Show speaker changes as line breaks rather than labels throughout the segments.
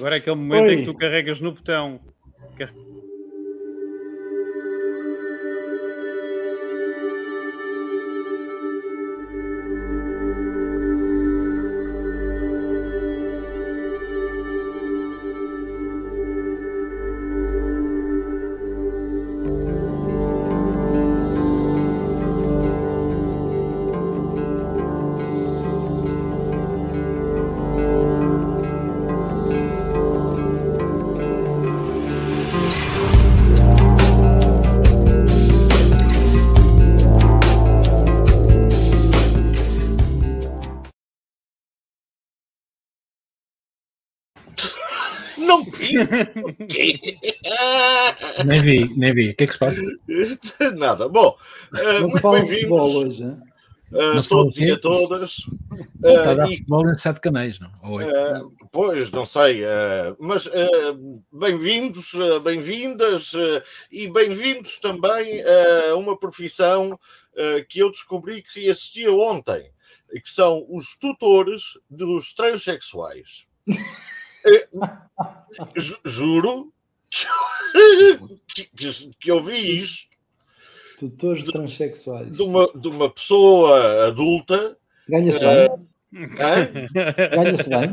Agora é aquele momento Oi. em que tu carregas no botão.
Nem vi, nem vi. O que é que se passa?
Nada. Bom, uh, muito bem-vindos. hoje, uh, todos e a todas.
Uh, está a dar e, futebol em sete canais, não?
Uh, pois, não sei. Uh, mas bem-vindos, bem-vindas e bem-vindos também a uma profissão que eu descobri que assistia ontem, que são os tutores dos transexuais. juro que, que, que eu vi isto.
Tutores de, transexuais.
De uma, de uma pessoa adulta.
Ganha-se bem. Ganha-se bem.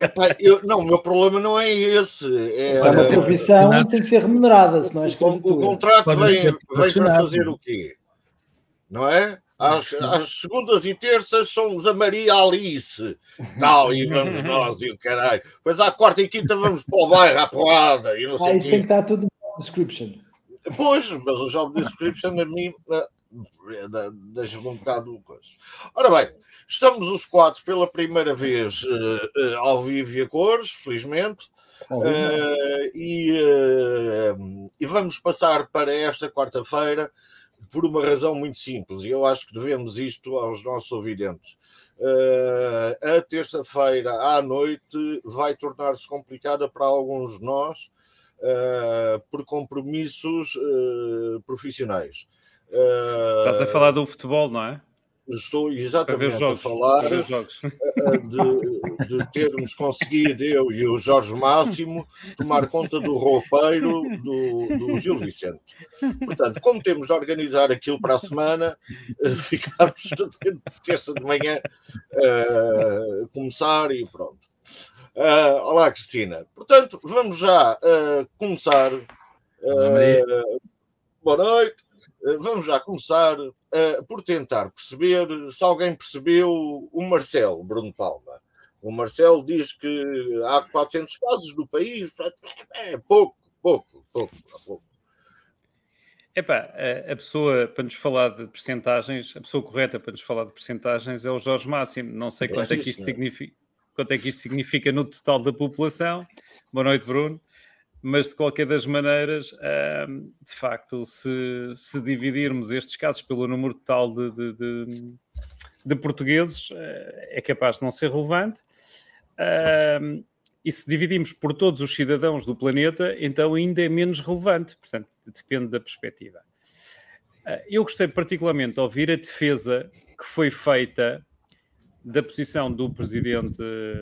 Epá, eu, não, o meu problema não é esse. É,
é uma profissão é, tem que ser remunerada, senão é
o, o contrato vem, vem para fazer o quê? Não é? Às, às, segundas e terças somos a Maria Alice. Tal, e vamos nós e o caralho. Pois à quarta e quinta vamos para o bairro à porrada. E não sei
ah, isso tem que estar tudo no description.
Pois, mas o job description a mim deixa-me um bocado coisa. Ora bem, estamos os quatro pela primeira vez uh, uh, ao vivo e a cores, felizmente. Uh, e, e vamos passar para esta quarta-feira por uma razão muito simples, e eu acho que devemos isto aos nossos ouvidentes. Uh, a terça-feira à noite vai tornar-se complicada para alguns de nós uh, por compromissos uh, profissionais.
Estás a falar do futebol, não é?
Estou exatamente a falar eh, eh, de, de, termos conseguido, eu e o Jorge Máximo, tomar conta do roupeiro do, do Gil Vicente. Portanto, como temos de organizar aquilo para a semana, eh, ficámos terça de manhã uh, começar e pronto. Uh, olá, Cristina. Portanto, vamos já uh, começar. boa noite. vamos já começar uh, por tentar perceber se alguém percebeu o Marcelo Bruno Palma. O Marcelo diz que há 400 casos no país, é pouco, pouco, pouco, pouco.
Epá, a pessoa para nos falar de percentagens, a pessoa correta para nos falar de percentagens é o Jorge Máximo. Não sei quanto é, é que isto significa, quanto é que isto significa no total da população. Boa noite, Bruno mas de qualquer das maneiras, de facto, se, se, dividirmos estes casos pelo número total de, de, de, de portugueses, eh, é capaz de não ser relevante. e se dividimos por todos os cidadãos do planeta, então ainda é menos relevante. Portanto, depende da perspectiva. Ah, eu gostei particularmente de ouvir a defesa que foi feita da posição do presidente,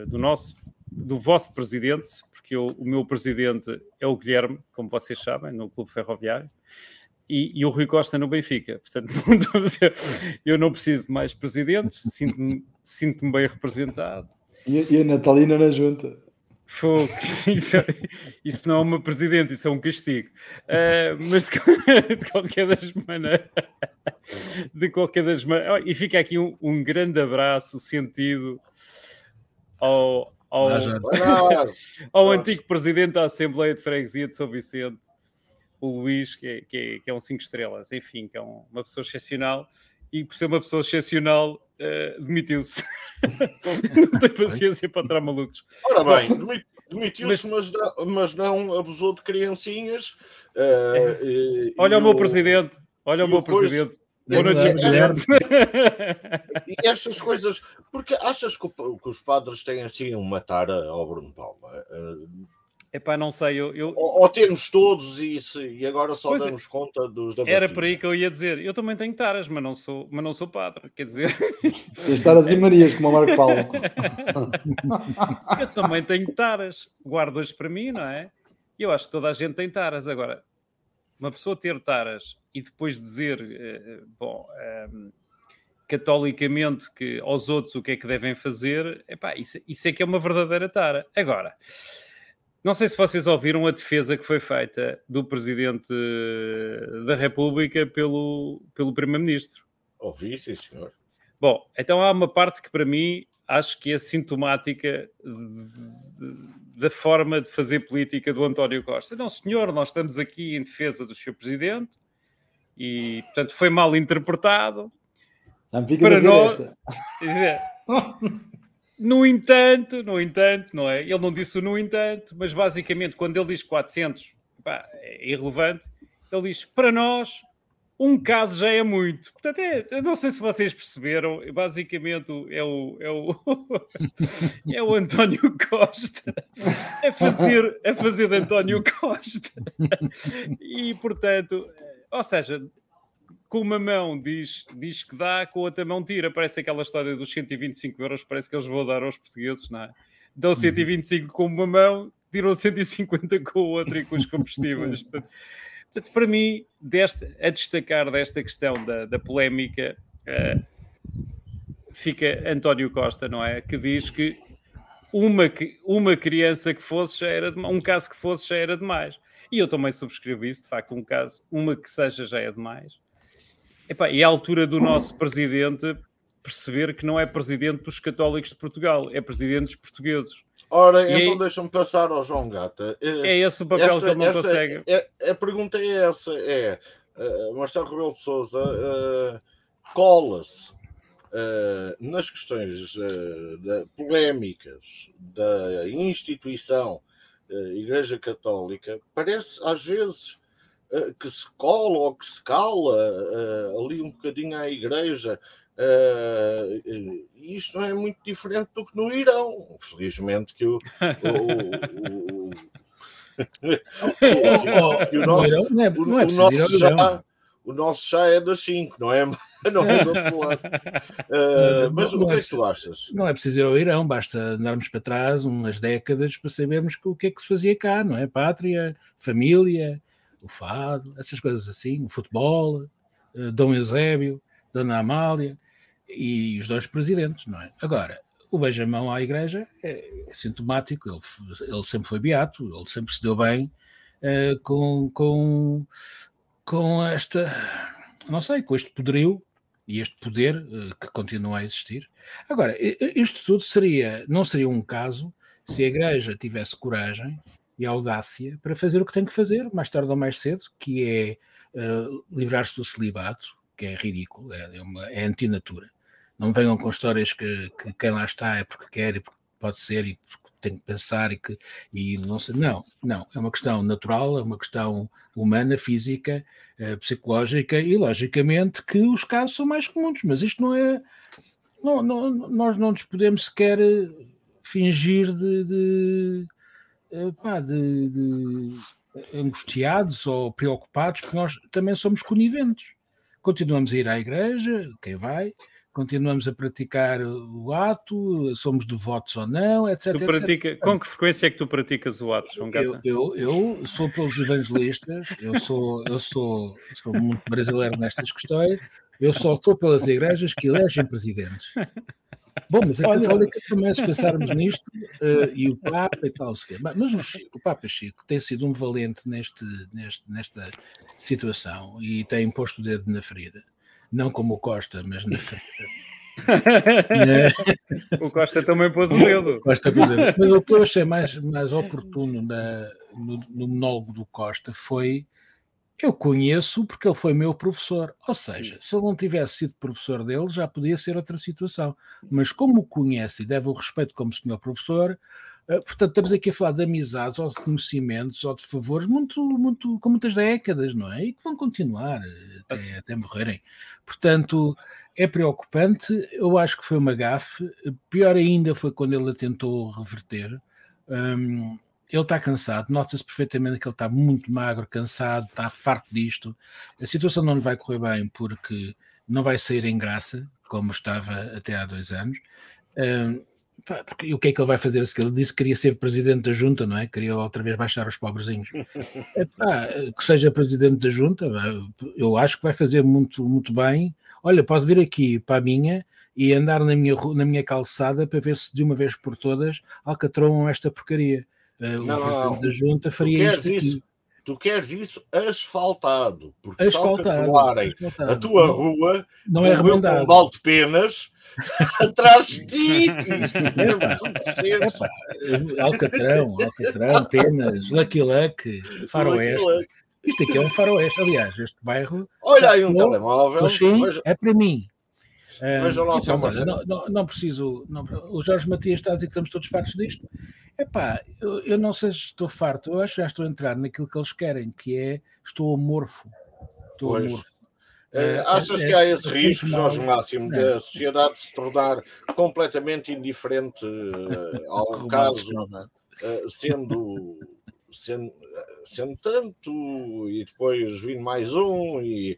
do nosso, do vosso presidente, porque eu, o meu presidente é o Guilherme, como vocês sabem, no Clube Ferroviário, e, e o Rui Costa no Benfica. Portanto, eu não preciso de mais presidentes, sinto-me sinto bem representado.
E, e, a Natalina na junta.
Fogo. Isso, isso, não é uma presidente, isso é um castigo. Uh, mas de, de, qualquer das maneiras, de qualquer das maneiras, e fica aqui um, um grande abraço sentido ao, ao, ao antigo presidente da Assembleia de Freguesia de São Vicente, o Luís, que é, que é, que é um 5 estrelas, enfim, que é um, uma pessoa excepcional, e por ser uma pessoa excepcional, uh, demitiu-se. não tem paciência para entrar malucos.
Ora bem, demitiu-se, mas, mas, mas, não abusou de criancinhas. Uh,
olha o meu presidente, olha o meu depois, presidente Boa noite, Guilherme.
E estas coisas, porque achas que, que, os padres têm assim uma tara ao Bruno Palma?
Epá, não sei, eu... eu...
Ou, ou, temos todos isso e agora só pois é. damos é. conta dos da
Era por aí que eu ia dizer. Eu também tenho taras, mas não sou, mas não sou padre, quer dizer...
Tens taras e Marias, como o Marco Paulo.
eu também tenho taras. Guardo-as para mim, não é? Eu acho que toda a gente tem taras. Agora, uma pessoa ter taras e depois dizer, uh, bom... Um, catolicamente que aos outros o que é que devem fazer, epá, isso, isso é que é uma verdadeira tara. Agora, não sei se vocês ouviram a defesa que foi feita do Presidente da República pelo, pelo Primeiro-Ministro.
Ouvi, sim, senhor.
Bom, então há uma parte que para mim acho que é sintomática da forma de fazer política do António Costa. Não, senhor, nós estamos aqui em defesa do seu Presidente e, portanto, foi mal interpretado.
para nós.
No entanto, no entanto, não é? Ele não disse o no entanto, mas basicamente quando ele diz 400, pá, é irrelevante. Ele diz, para nós, um caso já é muito. Portanto, é, não sei se vocês perceberam, basicamente é o, é o, é o António Costa a fazer, a fazer de António Costa. E, portanto, ou seja, com uma mão diz, diz que dá, com a outra mão tira. Parece aquela história dos 125 euros, parece que eles vão dar aos portugueses, não é? Dão 125 uhum. com uma mão, tiram 150 com a outra e com os combustíveis. portanto, portanto, para mim, deste, a destacar desta questão da, da polémica, uh, fica António Costa, não é? Que diz que uma, uma criança que fosse já era um caso que fosse já era demais. E eu também subscrevo isso, de facto, um caso, uma que seja já é demais. Epá, e é a altura do nosso presidente perceber que não é presidente dos católicos de Portugal, é presidente dos portugueses.
Ora, e então é... deixa-me passar ao João Gata.
É esse o papel esta, que ele não esta, consegue.
É, é, a pergunta é essa: é uh, Marcelo Rebelo de Souza uh, cola-se uh, nas questões polémicas da instituição Igreja Católica, parece às vezes uh, que se cola ou que se cala uh, ali um bocadinho à igreja. Uh, isto não é muito diferente do que no Irão. Felizmente que o, o, o, é, é o nosso já é das 5, não é? Não é do outro lado. Uh, mas não, o que é, é que tu achas?
Não é preciso ir ao Irão, basta andarmos para trás umas décadas para sabermos o que é que se fazia cá, não é? Pátria, família, o fado, essas coisas assim, o futebol, uh, Dom Eusébio, Dona Amália e os dois presidentes, não é? Agora, o beijamão à igreja é, é sintomático, ele, ele, sempre foi beato, ele sempre se deu bem uh, com, com, com esta, não sei, com este poderio e este poder uh, que continua a existir. Agora, isto tudo seria, não seria um caso se a igreja tivesse coragem e audácia para fazer o que tem que fazer, mais tarde ou mais cedo, que é uh, livrar-se do celibato, que é ridículo, é, é, uma, é antinatura. Não venham com histórias que, que, quem lá está é porque quer e porque pode ser e porque tem que pensar e que e não sei, não, não, é uma questão natural, é uma questão humana, física, psicológica e logicamente que os casos são mais comuns, mas isto não é não, não, nós não nos podemos sequer fingir de, de eh, pá, de, de angustiados ou preocupados, porque nós também somos coniventes. Continuamos a ir à igreja, quem vai, continuamos a praticar o ato, somos devotos ou não, etc.
Tu pratica, etc. Com que frequência é que tu praticas o ato, João
Gata? Eu, eu, eu sou pelos evangelistas, eu sou, eu sou, sou muito brasileiro nestas questões, eu só estou pelas igrejas que elegem presidentes. Bom, mas a. Católica também, se pensarmos nisto, uh, e o Papa e tal, mas o, Chico, o Papa Chico tem sido um valente neste, neste, nesta situação e tem posto o dedo na ferida. Não como o Costa, mas na ferida.
o Costa também pôs o dedo.
Costa pôs o dedo. Mas o que eu achei mais, mais oportuno na, no, no monólogo do Costa foi eu conheço porque ele foi meu professor. Ou seja, se ele não tivesse sido professor dele, já podia ser outra situação. Mas como o conhece e deve o respeito como senhor professor, portanto, estamos aqui a falar de amizades ou de conhecimentos ou de favores muito, muito, com muitas décadas, não é? E que vão continuar até, até morrerem. Portanto, é preocupante. Eu acho que foi uma gafe. Pior ainda foi quando ele a tentou reverter. Um, ele está cansado, nota-se perfeitamente que ele está muito magro, cansado, está farto disto. A situação não lhe vai correr bem porque não vai sair em graça, como estava até há dois anos. Porque, e o que é que ele vai fazer? Ele disse que queria ser presidente da junta, não é? Queria outra vez baixar os pobrezinhos. Epá, que seja presidente da junta, eu acho que vai fazer muito, muito bem. Olha, posso vir aqui para a minha e andar na minha, na minha calçada para ver se de uma vez por todas alcatroam esta porcaria.
Não,
o
presidente
da junta faria
tu isso, Tu queres isso asfaltado, porque
asfaltado,
se a tua rua,
não é.
Um balde de penas atrás de.
Alcatrão, Alcatrão, Penas, Lucky Luck, Faroeste. Lucky Isto aqui é um faroeste. Aliás, este bairro.
Olha aí um telemóvel.
Sim, é para mim.
Veja lá então,
não, não, não, preciso. Não, o Jorge Matias está a dizer que estamos todos fartos disto. Epá, eu, eu não sei se estou farto, eu acho que já estou a entrar naquilo que eles querem, que é estou amorfo. Estou
pois.
amorfo.
Uh, achas é, que há esse risco, Jorge Máximo, da sociedade se tornar completamente indiferente uh, ao caso, uh, sendo, sendo, sendo tanto, e depois vir mais um, e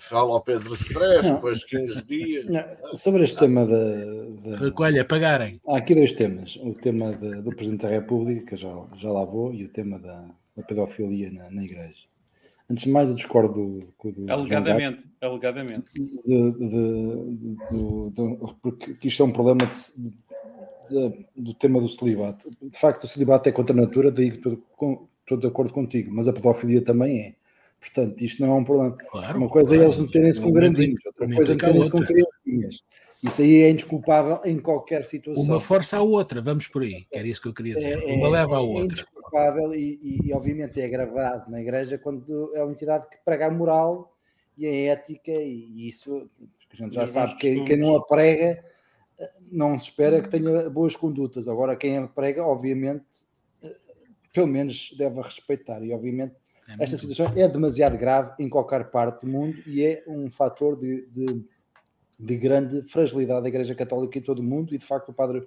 fala ao Pedro Stress, depois 15 dias.
Não, sobre este tema da.
Recolha, pagarem.
Há aqui dois temas: o tema de, do Presidente da República, que já, já lá vou, e o tema da, da pedofilia na, na Igreja. Antes de mais, eu discordo do.
alegadamente, alegadamente.
De, de, de, porque isto é um problema do tema do celibato. De facto, o celibato é contra a natura, daí que estou, estou de acordo contigo, mas a pedofilia também é. Portanto, isto não é um problema. Claro, Uma coisa é claro. é eles meterem-se com grandinhos, outra coisa é meterem-se com criancinhas. Isso aí é indesculpável em qualquer situação.
Uma força à outra, vamos por aí, que era isso que eu queria dizer. É, Uma leva à é outra. É
indesculpável e, e, e, obviamente, é gravado na igreja quando é uma entidade que prega a moral e a ética, e, isso a gente já sabe que quem não a prega não se espera que tenha boas condutas. Agora, quem a prega, obviamente, pelo menos deve respeitar. E, obviamente, é esta situação é demasiado grave em qualquer parte do mundo e é um fator de, de de grande fragilidade da Igreja Católica em todo o mundo e de facto o padre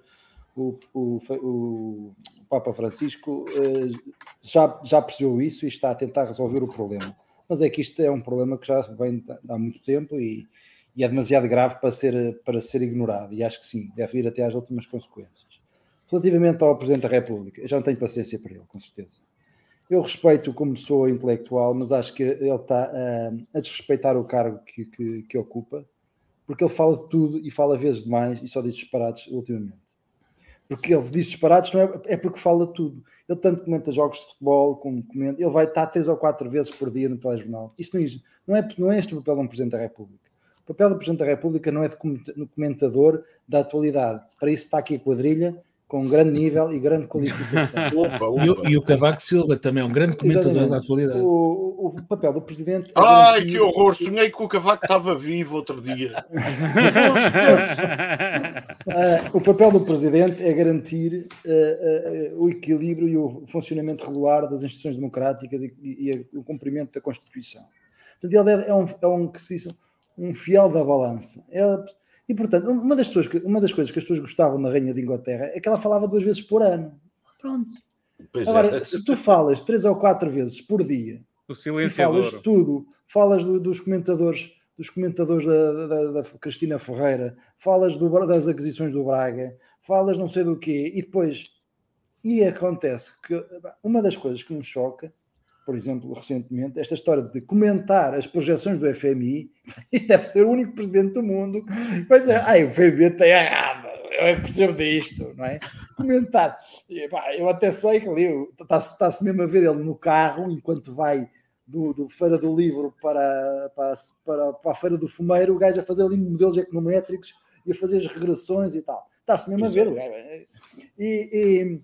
o, o, o Papa Francisco eh, já, já percebeu isso e está a tentar resolver o problema. Mas é que isto é um problema que já vem há muito tempo e, e é demasiado grave para ser, para ser ignorado. E acho que sim, deve ir até às últimas consequências. Relativamente ao Presidente da República, eu já não tenho paciência para ele, com certeza. Eu respeito como sou intelectual, mas acho que ele está a, a desrespeitar o cargo que, que, que ocupa porque ele fala de tudo e fala vezes demais e só diz disparados ultimamente. Porque ele diz disparados não é, é porque fala tudo. Ele tanto comenta jogos de futebol como comenta. Ele vai estar três ou quatro vezes por dia no telejornal. Isso não, é, não é este o papel de um Presidente da República. O papel do Presidente da República não é de comentador da atualidade. Para isso está aqui a quadrilha com grande nível e grande qualificação.
Opa, opa. E, o, e, o, Cavaco Silva também é um grande comentador Exatamente. da atualidade.
O, o, papel do presidente.
É Ai, que horror! Sonhei que o Cavaco estava vivo outro dia.
uh, o papel do presidente é garantir uh, uh, o equilíbrio e o funcionamento regular das instituições democráticas e, e, e o cumprimento da Constituição. Portanto, ele é um, é um, um fiel da balança. É, e, portanto, uma das, pessoas que, uma das coisas que as pessoas gostavam da Rainha de Inglaterra é que ela falava duas vezes por ano. Pronto. Pois Agora, é. se tu falas três ou quatro vezes por dia,
o silenciador.
falas tudo, falas do, dos comentadores dos comentadores da, da, da, Cristina Ferreira, falas do, das aquisições do Braga, falas não sei do quê, e depois e acontece que uma das coisas que nos choca por exemplo, recentemente, esta história de comentar as projeções do FMI, e deve ser o único presidente do mundo, vai dizer, ah, o FMI está errado, eu percebo disto, não é? Comentar. E, pá, eu até sei que ali está-se está mesmo a ver ele no carro, enquanto vai do, do Feira do Livro para, para, para, para a Feira do Fumeiro, o gajo a fazer ali modelos econométricos e a fazer as regressões e tal. Está-se mesmo a ver o gajo. E, e,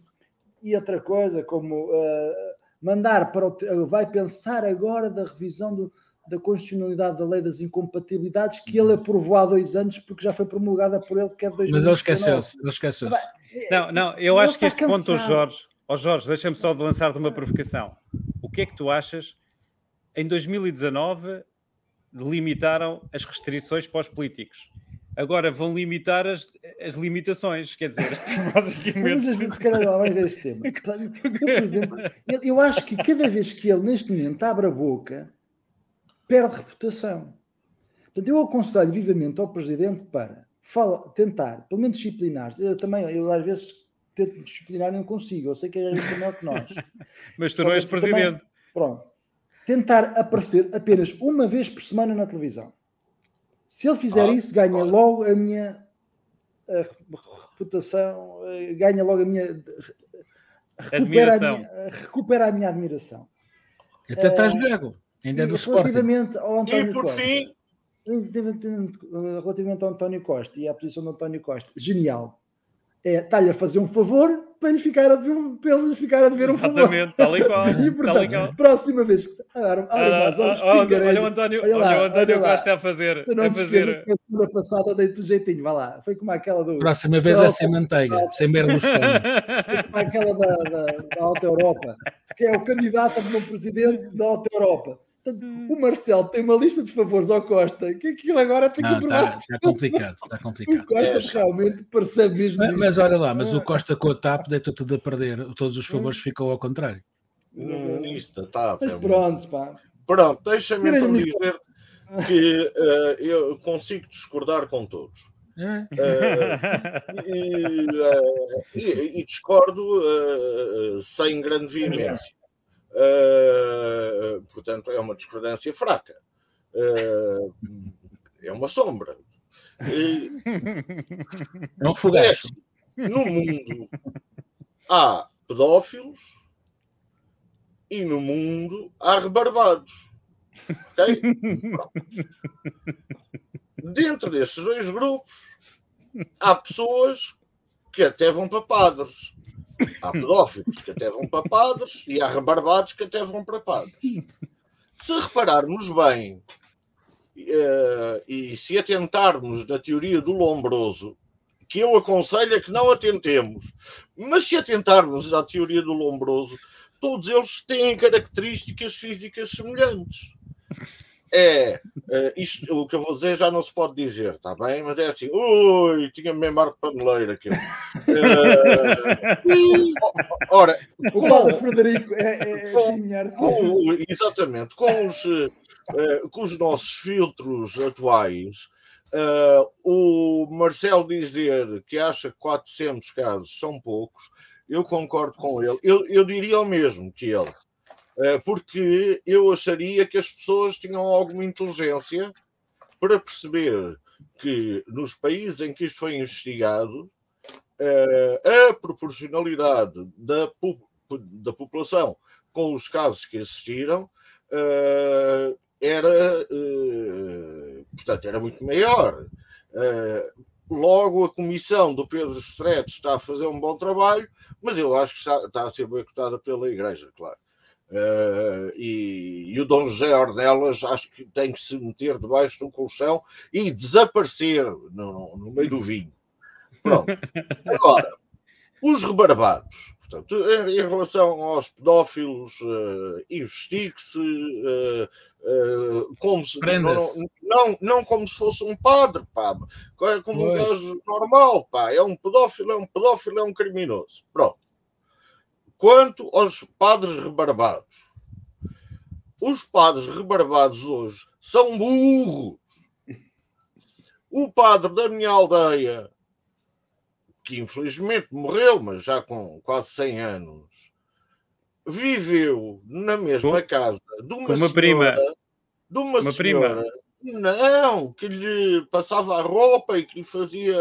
e outra coisa, como... Uh, mandar para o, vai pensar agora da revisão do, da constitucionalidade da lei das incompatibilidades que ele aprovou há dois anos porque já foi promulgada por ele que é de 2019.
Mas ele esqueceu-se, ele esqueceu-se.
Não, não, eu acho que este cansado. ponto, Jorge, oh Jorge, deixa-me só de lançar-te uma provocação. O que é que tu achas? Em 2019 limitaram as restrições para os políticos. Agora vão limitar as, as limitações, quer dizer, basicamente.
Mas a gente se calhar lá vai ver este tema. Eu, eu acho que cada vez que ele neste momento abre a boca, perde reputação. Portanto, eu aconselho vivamente ao Presidente para fala, tentar, pelo menos disciplinar. Eu também, eu às vezes tento disciplinar e não consigo. Eu sei que é melhor que nós.
Mas tu Só não és Presidente. Também,
pronto. Tentar aparecer apenas uma vez por semana na televisão. Se ele fizer ah, isso, ganha logo a minha a reputação, eh, ganha logo a minha. Recupera admiração. a minha, recupera a minha admiração.
Até estás uh, Ainda é do
relativamente ao
António E por Costa, fim.
Relativamente ao António Costa e à posição do António Costa, genial. É, está-lhe a fazer um favor para ele ficar a ver, para ele ficar a ver um.
Exatamente, tal e qual.
e portanto, próxima vez que agora,
olha, olha o António, olha, lá, olha o António olha Costa a fazer.
não
a fazer.
A semana passada dei-te jeitinho, vai lá. Foi como aquela do.
Próxima vez é sem manteiga, sem Berlusconi.
Foi como aquela da, da, da Alta Europa, que é o candidato a presidente da Alta Europa Hum. O Marcelo tem uma lista de favores ao Costa que aquilo agora tem que provar.
Está, complicado, está complicado.
O Costa é. realmente percebe mesmo.
Mas, mas, olha lá, mas o Costa com a TAP deitou tudo a perder. Todos os favores hum. ficam ao contrário.
Hum, isto, tá,
mas pronto, pá.
Pronto, deixa-me então dizer que uh, eu consigo discordar com todos. Uh, e, uh, e, e, discordo sem grande veemência. Uh, portanto, é uma discordância fraca. Uh, é uma sombra.
E, é um.
É, no mundo há pedófilos e no mundo há rebarbados. Okay? Dentro destes dois grupos há pessoas que até vão para padres. Há pedófilos que até vão para padres e há rebarbados que até vão para padres. Se repararmos bem uh, e se atentarmos na teoria do lombroso, que eu aconselho a que não atentemos, mas se atentarmos à teoria do lombroso, todos eles têm características físicas semelhantes é uh, isto, o que eu vou dizer já não se pode dizer, está bem? Mas é assim, ui, tinha mesmo ar de paneleira aqui. Uh, ora,
com, o Frederico é, é, com,
com, exatamente, com os, uh, com os nossos filtros atuais, uh, o Marcelo dizer que acha que 400 casos são poucos, eu concordo com ele. Eu, eu diria o mesmo que ele. Eh, porque eu acharia que as pessoas tinham alguma inteligência para perceber que nos países em que isto foi investigado, eh, a proporcionalidade da, da população com os casos que existiram eh, era, portanto, era muito maior. Logo, a comissão do Pedro Stretch está a fazer um bom trabalho, mas eu acho que está, está a ser boicotada pela Igreja, claro. Uh, e, e, o Dom José Ornelas acho que tem que se meter debaixo do colchão e desaparecer no, no meio do vinho. Pronto. Agora, os rebarbados, portanto, em, em relação aos pedófilos, uh, investigue-se uh, uh, como se não, não, não, como se fosse um padre, pá, é como pois. um gajo normal, pá, é um pedófilo, é um pedófilo, é um criminoso. Pronto. Quanto aos padres rebarbados, os padres rebarbados hoje são burros. O padre da minha aldeia, que infelizmente morreu, mas já com quase 100 anos, viveu na mesma casa de uma, uma senhora, prima. De uma, uma senhora prima. Não, que lhe passava a roupa e que lhe fazia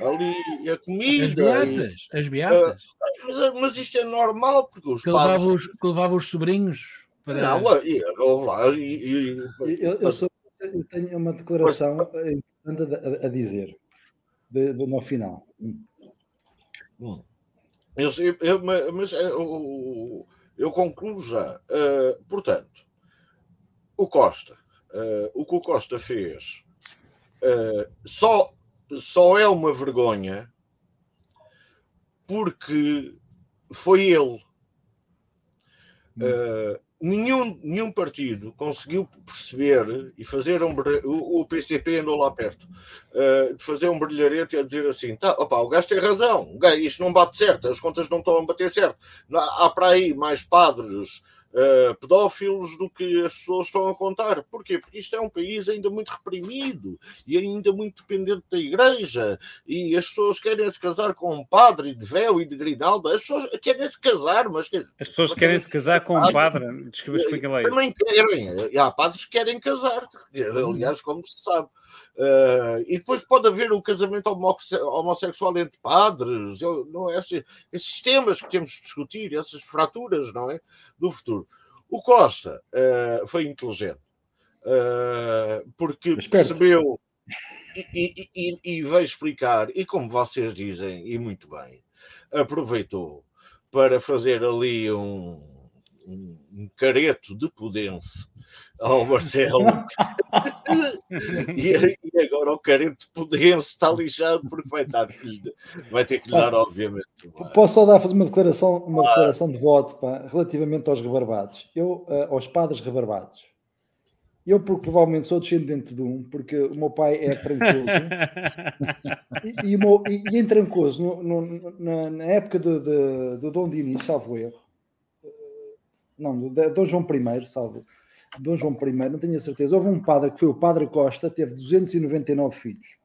ali a comida. As
beatas, e, as beatas.
Uh, mas, mas, isto é normal, porque os
que levava. Os, que levava os sobrinhos
para... Não, e, e,
eu, eu, sou, eu, tenho uma declaração importante a, a, dizer de, de, no final.
Hum. Eu, eu, mas eu, eu concluo já. Uh, portanto, o Costa Uh, o que o Costa fez. Uh, só, só é uma vergonha porque foi ele. Uh, nenhum, nenhum partido conseguiu perceber e fazer um o, o PCP andou lá perto uh, de fazer um brilharete e a dizer assim tá, opa, o gajo tem razão, isto não bate certo, as contas não estão a bater certo. Há para aí mais padres uh, pedófilos do que as pessoas estão a contar. Porquê? Porque isto é um país ainda muito reprimido e ainda muito dependente da igreja. E as pessoas querem se casar com um padre de véu e de grinalda. As pessoas querem se casar, mas.
As pessoas querem se casar com um padre. Desculpa, explica lá isso.
Também querem. Há padres que querem casar. Aliás, como se sabe. Uh, e depois pode haver o casamento homossexual entre padres, eu, não é assim, esses temas que temos de discutir, essas fraturas, não é? Do futuro. O Costa uh, foi inteligente uh, porque percebeu e, e, e, e veio explicar, e como vocês dizem, e muito bem, aproveitou para fazer ali um, um, um careto de Pudense ao Marcelo. e, e, agora o carente Pudense está lixado porque vai, dar, vai ter que lhe dar, obviamente.
Posso só dar fazer uma declaração, uma ah. declaração de voto pá, relativamente aos rebarbados, eu, uh, aos padres rebarbados. Eu, porque provavelmente sou descendente de um, porque o meu pai é trancoso. e, e, e, em trancoso, no, no, na, na, época de, de, de Dom Dinis, salvo erro, não, Dom João I, salvo, Dom João I, não tenho a certeza. Houve um padre que foi o Padre Costa, teve 299 filhos.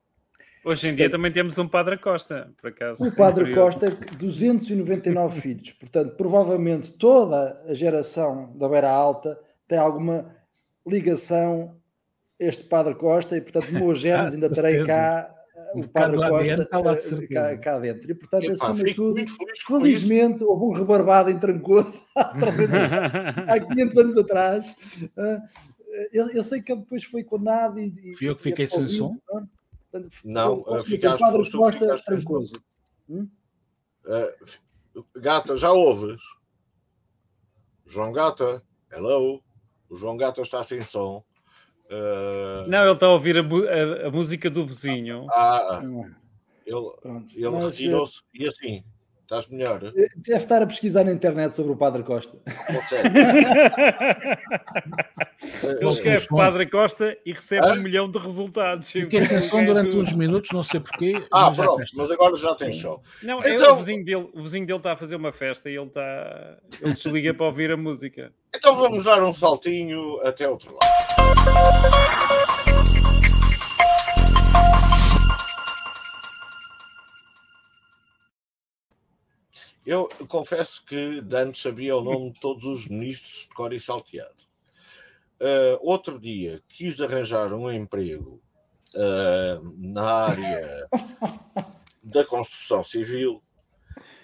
Hoje em dia também temos um Padre Costa, por acaso.
O Padre Costa, 299 filhos. Portanto, provavelmente toda a geração da Beira Alta tem alguma ligação a este Padre Costa e, portanto, meus genes ainda terei cá o Padre Costa dentro, lá, eh, cá, cá, dentro. E, portanto, Epa, acima de tudo, felizmente, houve um rebarbado em Trancoso há, 300, há 500 anos atrás. Ah, eu, eu, sei que ele depois foi condenado e.
Fui eu que fiquei sem som?
Não, uh, ficaste, o Padre Costa Trancoso. Hum? Uh, Gata, já ouves? João Gata, hello. O João Gata está sem som.
Uh... Não, ele está a ouvir a, a, a música do vizinho.
Ah, ele, ele retirou-se e assim, estás melhor.
Deve estar a pesquisar na internet sobre o Padre Costa.
ele escreve Padre Costa e recebe ah? um milhão de resultados.
Fiquei sem som durante uns minutos, não sei porquê.
Ah, mas pronto, mas agora já tem show.
Não, é então... é o, vizinho dele, o vizinho dele está a fazer uma festa e ele está. Ele desliga para ouvir a música.
Então vamos dar um saltinho até outro lado. Eu confesso que antes sabia o nome de todos os ministros de cor e salteado. Uh, outro dia quis arranjar um emprego uh, na área da construção civil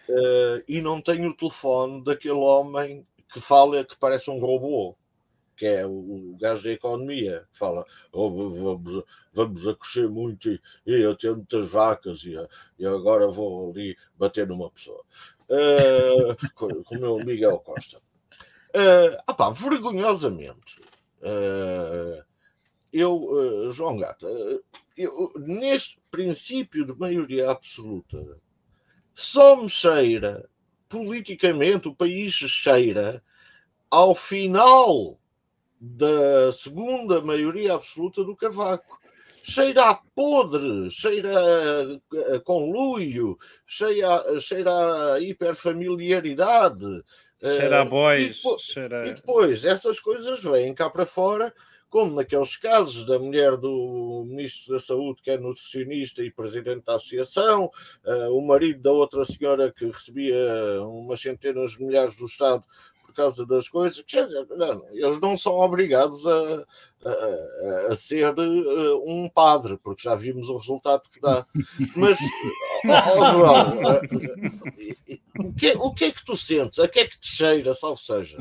uh, e não tenho o telefone daquele homem que fala que parece um robô que é o, o gajo da economia, que fala oh, vamos, vamos a crescer muito e, e eu tenho muitas vacas e, e, agora vou ali bater numa pessoa. Uh, com, o meu Miguel Costa. Uh, vergonhosamente, uh, eu, uh, João Gata, eu, neste princípio de maioria absoluta, só me cheira, politicamente, o país cheira ao final da segunda maioria absoluta do Cavaco. Cheira a podre, cheira a, conluio, cheira, cheira a hiperfamiliaridade.
Cheira a eh, bois.
E depois, cheira... e depois essas coisas vêm cá para fora como naqueles casos da mulher do Ministro da Saúde, que é nutricionista e presidente da associação, uh, o marido da outra senhora que recebia umas centenas de milhares do Estado por causa das coisas, não, eles não são obrigados a, a, a ser uh, um padre, porque já vimos o resultado que dá. Mas, oh, João, uh, o, que, o que é que tu sentes? A que é que te cheira, salvo seja?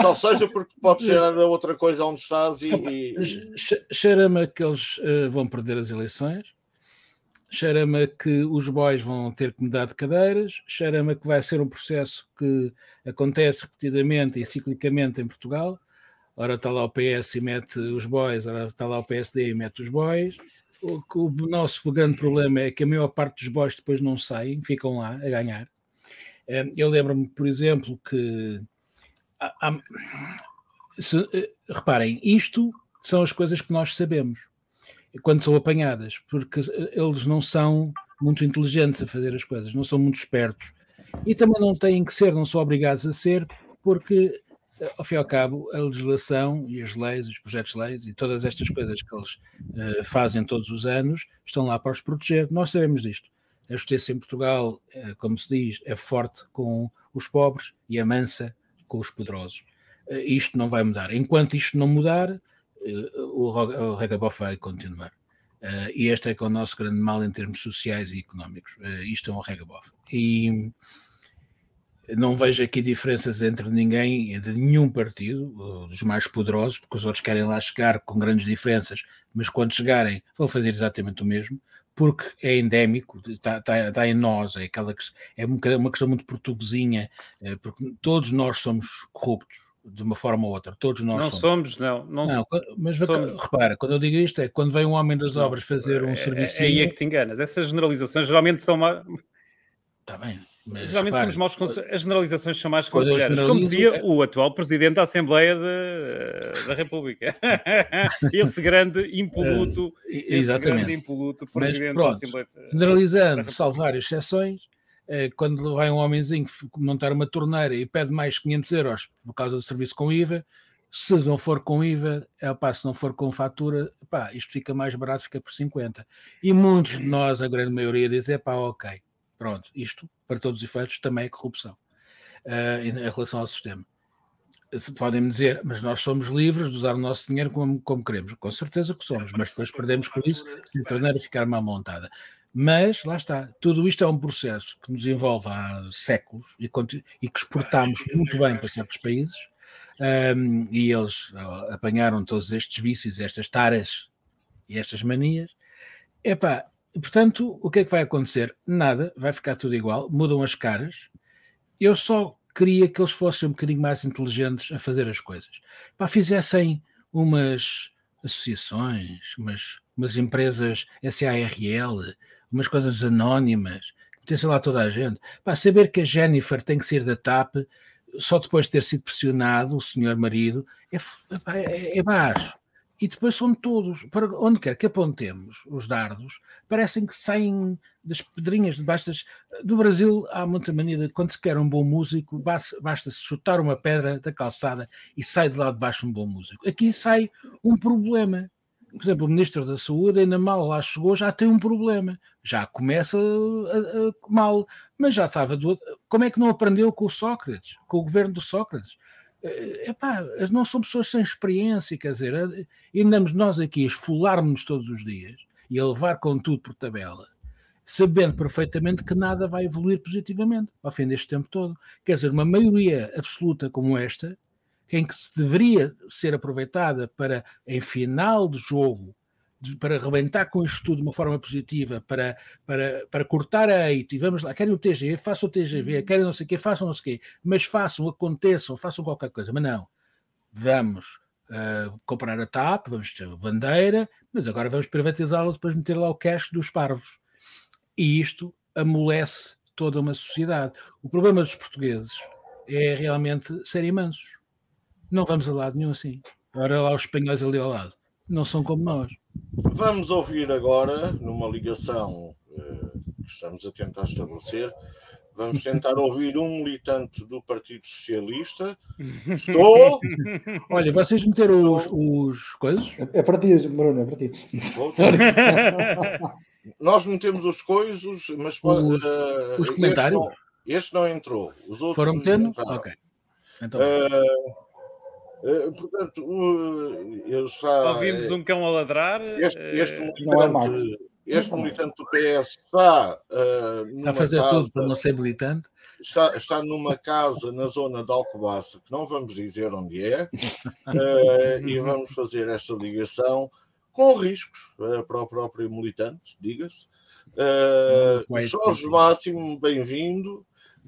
Salvo seja porque pode cheirar a outra coisa onde estás e. e...
Cheira-me que eles uh, vão perder as eleições cheira-me que os boys vão ter que mudar de cadeiras, cheira-me que vai ser um processo que acontece repetidamente e ciclicamente em Portugal. Ora está lá o PS e mete os boys, ora está lá o PSD e mete os boys. O, o nosso grande problema é que a maior parte dos boys depois não saem, ficam lá a ganhar. Eh, eu lembro-me, por exemplo, que há, há, se, eh, reparem, isto são as coisas que nós sabemos quando são apanhadas, porque eles não são muito inteligentes a fazer as coisas, não são muito espertos e também não têm que ser, não são obrigados a ser, porque ao fim e ao cabo, a legislação e as leis, os projetos de leis e todas estas coisas que eles uh, fazem todos os anos estão lá para os proteger. Nós sabemos disto. A justiça em Portugal, uh, como se diz, é forte com os pobres e é mansa com os poderosos. Uh, isto não vai mudar. Enquanto isto não mudar, o, o regabof vai continuar. e este é que é o nosso grande mal em termos sociais e económicos. isto é um regabof. E não vejo aqui diferenças entre ninguém, de nenhum partido, dos mais poderosos, porque os outros querem lá chegar com grandes diferenças, mas quando chegarem vão fazer exatamente o mesmo, porque é endémico, está, está, está em nós, é, aquela que, é uma questão muito portuguesinha, eh, porque todos nós somos corruptos, de uma forma ou outra, todos nós
não
somos.
somos não, não, não
mas somos. repara, quando eu digo isto é quando vem um homem das obras fazer um é, serviço.
É, é aí é que te enganas, essas generalizações geralmente são. Uma...
Está bem,
mas, Geralmente repare, somos maus as generalizações são mais consideradas, como dizia é... o atual Presidente da Assembleia de, da República. esse grande impoluto, uh, esse grande impoluto Presidente pronto, da Assembleia.
Generalizando, salvar exceções, quando vai um homenzinho montar uma torneira e pede mais 500 euros por causa do serviço com IVA, se não for com IVA, é, pá, se não for com fatura, pá, isto fica mais barato, fica por 50. E muitos de nós, a grande maioria, dizem, pá, ok, Pronto, isto, para todos os efeitos, também é corrupção uh, em, relação ao sistema. Podem -me dizer, mas nós somos livres de usar o nosso dinheiro como, como queremos. Com certeza que somos, mas depois perdemos com isso se a torneira ficar mal montada. Mas, lá está, tudo isto é um processo que nos envolve há séculos e, e que exportamos muito bem para certos países, um, e eles apanharam todos estes vícios, estas taras e estas manias. Epá, portanto, o que é que vai acontecer? Nada, vai ficar tudo igual, mudam as caras. Eu só queria que eles fossem um bocadinho mais inteligentes a fazer as coisas. Pá, fizessem umas associações, umas, umas empresas SARL, umas coisas anónimas, metessem lá toda a gente. Para saber que a Jennifer tem que ser da TAP só depois de ter sido pressionado, o senhor marido, é, é, é baixo e depois são todos, para onde quer que apontemos os dardos, parecem que saem das pedrinhas debaixo das... Do Brasil há muita mania de quando se quer um bom músico, basta-se chutar uma pedra da calçada e sai de lá de baixo um bom músico. Aqui sai um problema. Por exemplo, o Ministro da Saúde ainda mal lá chegou, já tem um problema. Já começa a, a, mal, mas já estava do... Como é que não aprendeu com o Sócrates, com o governo do Sócrates? Eh, epá, não são pessoas sem experiência, quer dizer, eh, andamos nós aqui a esfolarmos todos os dias e a levar com tudo por tabela, sabendo perfeitamente que nada vai evoluir positivamente ao fim deste tempo todo. Quer dizer, uma maioria absoluta como esta, em que deveria ser aproveitada para, em final de jogo, para rebentar com isto tudo de uma forma positiva, para, para, para cortar a eito e vamos lá, querem o TGV, façam o TGV, uhum. querem não sei o quê, façam não sei o quê, mas façam, aconteçam, façam qualquer coisa, mas não, vamos uh, comprar a TAP, vamos ter a bandeira, mas agora vamos privatizá-la, depois meter lá o cash dos parvos. E isto amolece toda uma sociedade. O problema dos portugueses é realmente serem mansos. Não vamos a lado nenhum assim. Olha lá os espanhóis ali ao lado. Não são como nós.
Vamos ouvir agora, numa ligação eh, que estamos a tentar estabelecer, vamos tentar ouvir um militante do Partido Socialista. Estou!
Olha, vocês meteram os, os coisas?
É para ti, Bruno, é para ti.
Nós metemos os coisas, mas
os, uh, os comentários.
Este não, este não, entrou. Os outros
foram metendo? Ok.
Então. Uh, Uh, portanto, uh, eu já,
Ouvimos um cão a ladrar.
Este, este eh, militante, é este militante do PS está,
está a fazer casa, tudo para não ser militante.
Está, está numa casa na zona de Alcobaça, que não vamos dizer onde é, e vamos fazer esta ligação com riscos para o próprio militante, diga-se. Jorge Máximo, bem-vindo.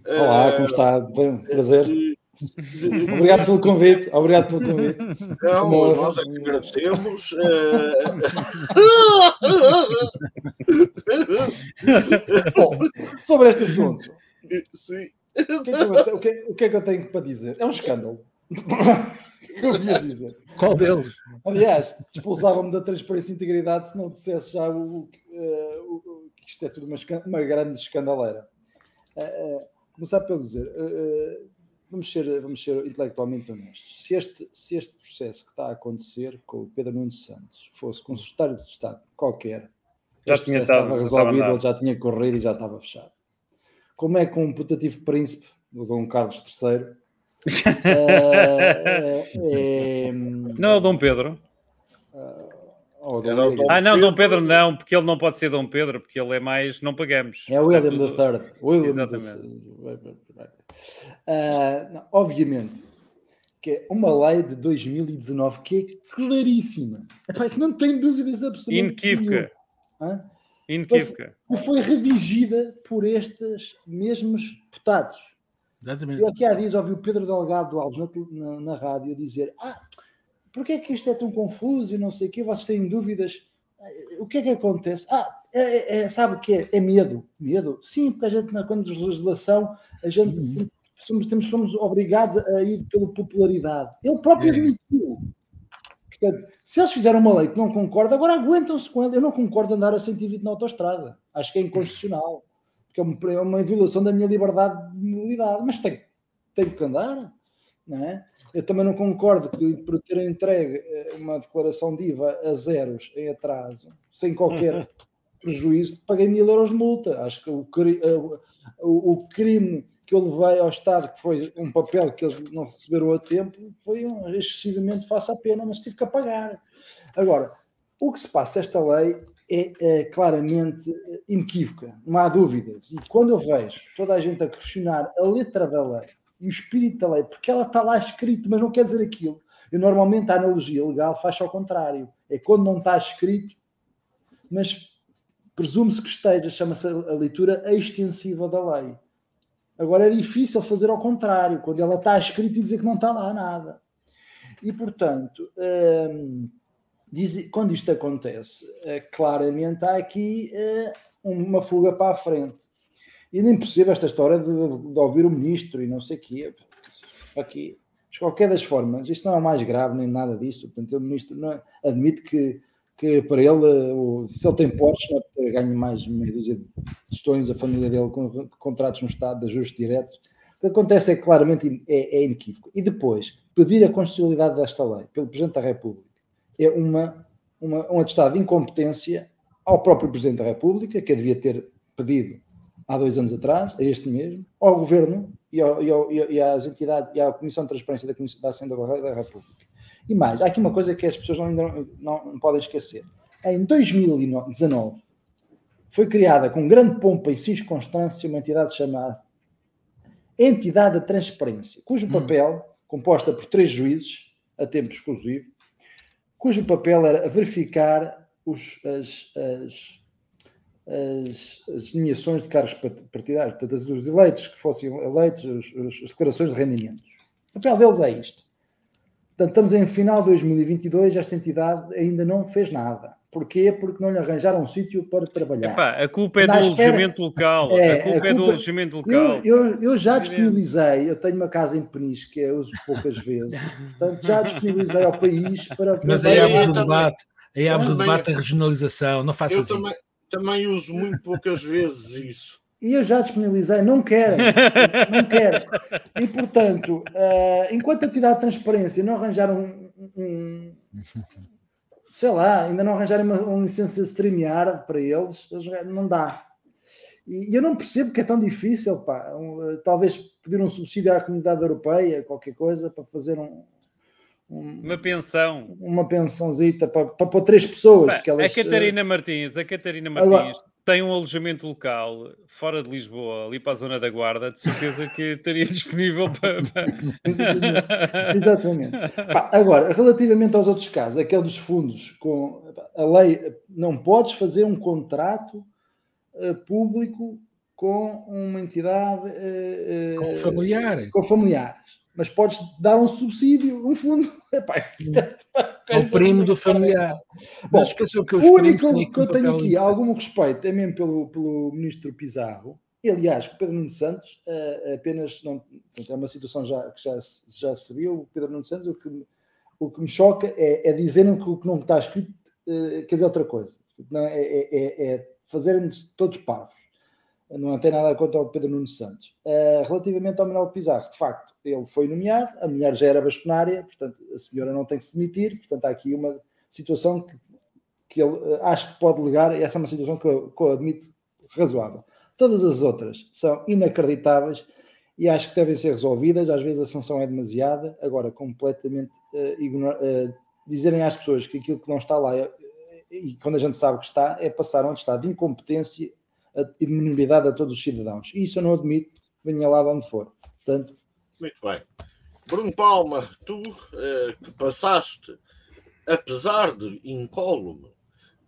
Olá, como está? Prazer. Obrigado pelo convite. Obrigado pelo convite.
Não, nós é que agradecemos.
Bom, sobre este assunto.
Sim.
O que, é que, eu, o, que, o que, é que eu tenho para dizer? É um escândalo. eu ia dizer.
Qual deles?
Aliás, expulsavam-me da transparência e integridade se não dissesse já o, uh, o, que isto é tudo uma, uma grande escandaleira. Uh, uh, começar pelo dizer, uh, vamos, ser, vamos ser intelectualmente honestos. Se este, se este processo que está a acontecer com o Pedro Nunes Santos fosse com um secretário de Estado qualquer,
já tinha estado
resolvido, ele já tinha corrido e já estava fechado. Como é que um putativo príncipe, o Dom Carlos III,
é, é, não é o Dom Pedro.
Uh,
ah, não, Dom Pedro não, porque ele não pode ser Dom Pedro, porque ele é mais. Não pagamos.
É William III. William Exatamente. Uh, não, obviamente que é uma lei de 2019 que é claríssima. Epá, é que não tem dúvidas absolutamente.
Inequívoca. Inequívoca.
E foi redigida por estes mesmos deputados.
Exatamente.
Eu aqui há dias ouvi o Pedro Delgado Alves na, na, na rádio dizer: Ah, porquê é que isto é tão confuso e não sei o quê? Vocês têm dúvidas? O que é que acontece? Ah, é, é, sabe o que é? É medo. Medo? Sim, porque a gente, na quando de legislação, a gente uhum. somos, temos, somos obrigados a ir pela popularidade. Ele próprio é. admitiu. Portanto, se eles fizeram uma lei que não concorda, agora aguentam-se com ele. Eu não concordo andar a 120 na autostrada. Acho que é inconstitucional porque é, é uma violação da minha liberdade de mobilidade, mas tem, tem que andar. É? Eu também não concordo que por ter entregue eh, uma declaração de IVA a zeros em atraso, sem qualquer prejuízo, paguei mil euros de multa. Acho que o, eh, o, o, crime que eu levei ao Estado, que foi um papel que eles não receberam a tempo, foi um, excessivamente face à pena, mas tive que pagar. Agora, o que se passa esta lei é, é, claramente inequívoca, não há dúvidas. E quando eu vejo toda a gente a questionar a letra da lei e o espírito da lei, porque ela está lá escrito, mas não quer dizer aquilo. E normalmente a analogia legal faz ao contrário. É quando não está escrito, mas presume-se que esteja, chama-se a leitura extensiva da lei. Agora é difícil fazer ao contrário, quando ela está escrita e dizer que não está lá nada. E portanto. Hum, diz, quando isto acontece, é, claramente há aqui é, uma fuga para a frente. E nem percebo esta história de, de, de ouvir o ministro e não sei o quê. Aqui, de qualquer das formas, isto não é mais grave nem nada disso. Portanto, o ministro não, admite que, que para ele, o, se ele tem Porsche, não ganha mais meia dúzia de questões, a família dele com contratos no Estado de ajustes diretos. O que acontece é claramente é, é inequívoco. E depois, pedir a constitucionalidade desta lei pelo Presidente da República é uma, uma, um atestado de incompetência ao próprio Presidente da República, que devia ter pedido há dois anos atrás, a este mesmo, ao Governo e, ao, e, ao, e às entidades e à Comissão de Transparência da, Comissão, da Assembleia da República. E mais, há aqui uma coisa que as pessoas não, não, não podem esquecer. Em 2019 foi criada com grande pompa e circunstância uma entidade chamada Entidade da Transparência, cujo hum. papel, composta por três juízes, a tempo exclusivo, cujo papel era verificar os, as, as, as, as, nomeações de cargos partidários, portanto, os eleitos que fossem eleitos, os, as declarações de rendimentos. O papel deles é isto. Portanto, estamos em final de 2022, esta entidade ainda não fez nada. Porquê? Porque não lhe arranjaram um sítio para trabalhar.
Epá, a culpa é do alojamento local. É, a, culpa a culpa é do alojamento local.
Eu, eu, eu já disponibilizei, eu tenho uma casa em Peniche que eu uso poucas vezes, portanto já disponibilizei ao país para. para
Mas aí abre o debate, aí abre o debate da regionalização, não faças
eu isso. Também, uso muito poucas vezes isso.
E eu já disponibilizei, não querem, não querem. E portanto, uh, enquanto a entidade de transparência não arranjar um, um sei lá, ainda não arranjarem uma, uma licença de StreamYard para eles, não dá. E eu não percebo que é tão difícil, pá. talvez pedir um subsídio à comunidade europeia, qualquer coisa, para fazer um,
um, uma pensão.
Uma pensãozita para, para, para três pessoas.
que elas, a Catarina Martins, a Catarina Martins agora, tem um alojamento local fora de Lisboa, ali para a zona da Guarda, de certeza que estaria disponível para.
Exatamente. Exatamente. Pá, agora, relativamente aos outros casos, aquele dos fundos, com a lei, não podes fazer um contrato uh, público com uma entidade uh,
com familiar.
com familiares mas podes dar um subsídio, um fundo. Epá,
é o primo do familiar.
Bom, que o único que eu tenho aqui algum respeito é mesmo pelo, pelo ministro Pizarro, E, aliás, o Pedro Nuno Santos uh, apenas não. É uma situação já, que já, já se viu. O Pedro Nuno Santos, o que, o que me choca é, é dizerem que o que não está escrito uh, quer dizer outra coisa. Não, é, é, é, é fazerem-nos todos parvos. Não tem nada contra o Pedro Nuno Santos. Uh, relativamente ao Manuel Pizarro, de facto, ele foi nomeado, a mulher já era bastonária, portanto, a senhora não tem que se demitir, portanto, há aqui uma situação que, que ele uh, acho que pode ligar, e essa é uma situação que eu, que eu admito razoável. Todas as outras são inacreditáveis e acho que devem ser resolvidas. Às vezes a sanção é demasiada, agora completamente uh, ignor... uh, dizerem às pessoas que aquilo que não está lá e quando a gente sabe que está, é passar um estado de incompetência e de minoridade a todos os cidadãos. E isso eu não admito, venha lá de onde for. Portanto,
muito bem. Bruno Palma, tu uh, que passaste, apesar de incólume,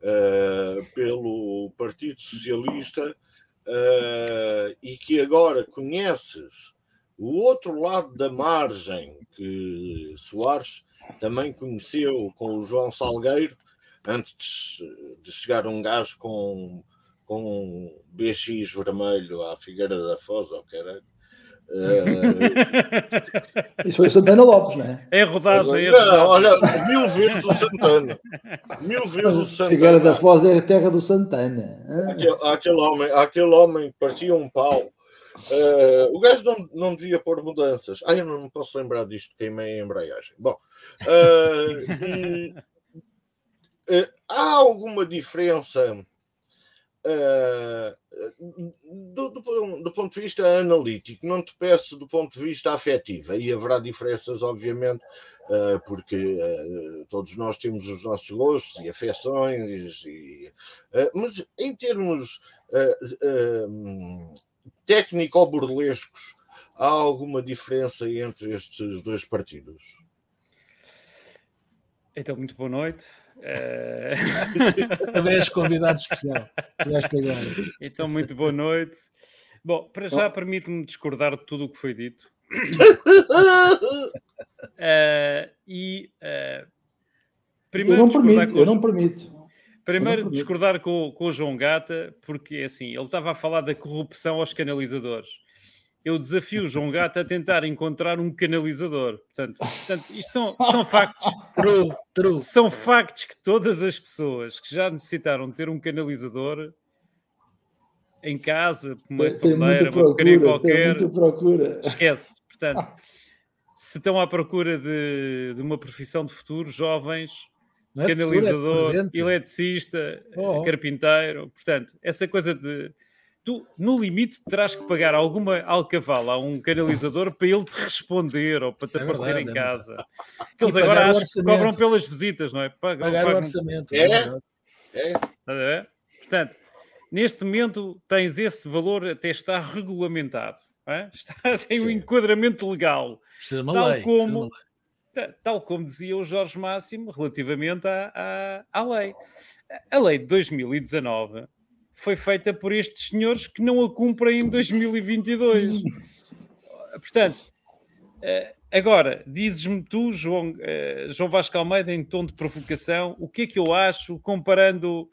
uh, pelo Partido Socialista uh, e que agora conheces o outro lado da margem que Soares também conheceu com o João Salgueiro, antes de chegar um gajo com, com um BX vermelho à Figueira da Foz, ou caralho.
Uh... Isso foi Santana Lopes, não é?
É rodagem, é
rodagem. Não, olha, mil vezes o Santana. Mil vezes o Santana.
Figueira da Foz é a terra do Santana.
Aquele, aquele, homem, aquele homem parecia um pau. Uh, o gajo não, não devia pôr mudanças. Ah, eu não me posso lembrar disto, queimei a embreagem. Bom, uh, e, uh, há alguma diferença do, do, do, ponto de vista analítico? Não te peço do ponto de vista afetivo. Aí haverá diferenças, obviamente, porque todos nós temos os nossos gostos e afeições, e, mas em termos técnico-burlescos, há alguma diferença entre estes dois partidos?
Então, muito boa noite.
É... Talvez convidado especial.
Então, muito boa noite. Bom, para já permite-me discordar de tudo o que foi dito. uh, e uh,
primeiro eu não permito, eu não permito.
Primeiro, discordar com, com o João Gata, porque assim, ele estava a falar da corrupção aos canalizadores. Eu desafio o João Gata a tentar encontrar um canalizador. Portanto, portanto isto são, são factos.
True, true.
São factos que todas as pessoas que já necessitaram de ter um canalizador em casa, uma torneira, uma porcaria qualquer, esquece. Portanto, se estão à procura de, de uma profissão de futuro, jovens, é canalizador, é eletricista, oh. carpinteiro. Portanto, essa coisa de. Tu, no limite, terás que pagar alguma alcavala a um canalizador para ele te responder ou para te é aparecer verdade, em é casa. É que eles agora acho que cobram pelas visitas, não é?
Pagam, pagar pagam... o orçamento.
É? É.
é. Portanto, neste momento tens esse valor até está regulamentado. É? Está, tem Sim. um enquadramento legal.
Tal
lei, como tal como dizia o Jorge Máximo relativamente à, à, à lei. A lei de 2019 foi feita por estes senhores que não a cumprem em 2022. Portanto, eh, agora, dizes-me tu, João, eh, João Vasco Almeida, em tom de provocação, o que é que eu acho comparando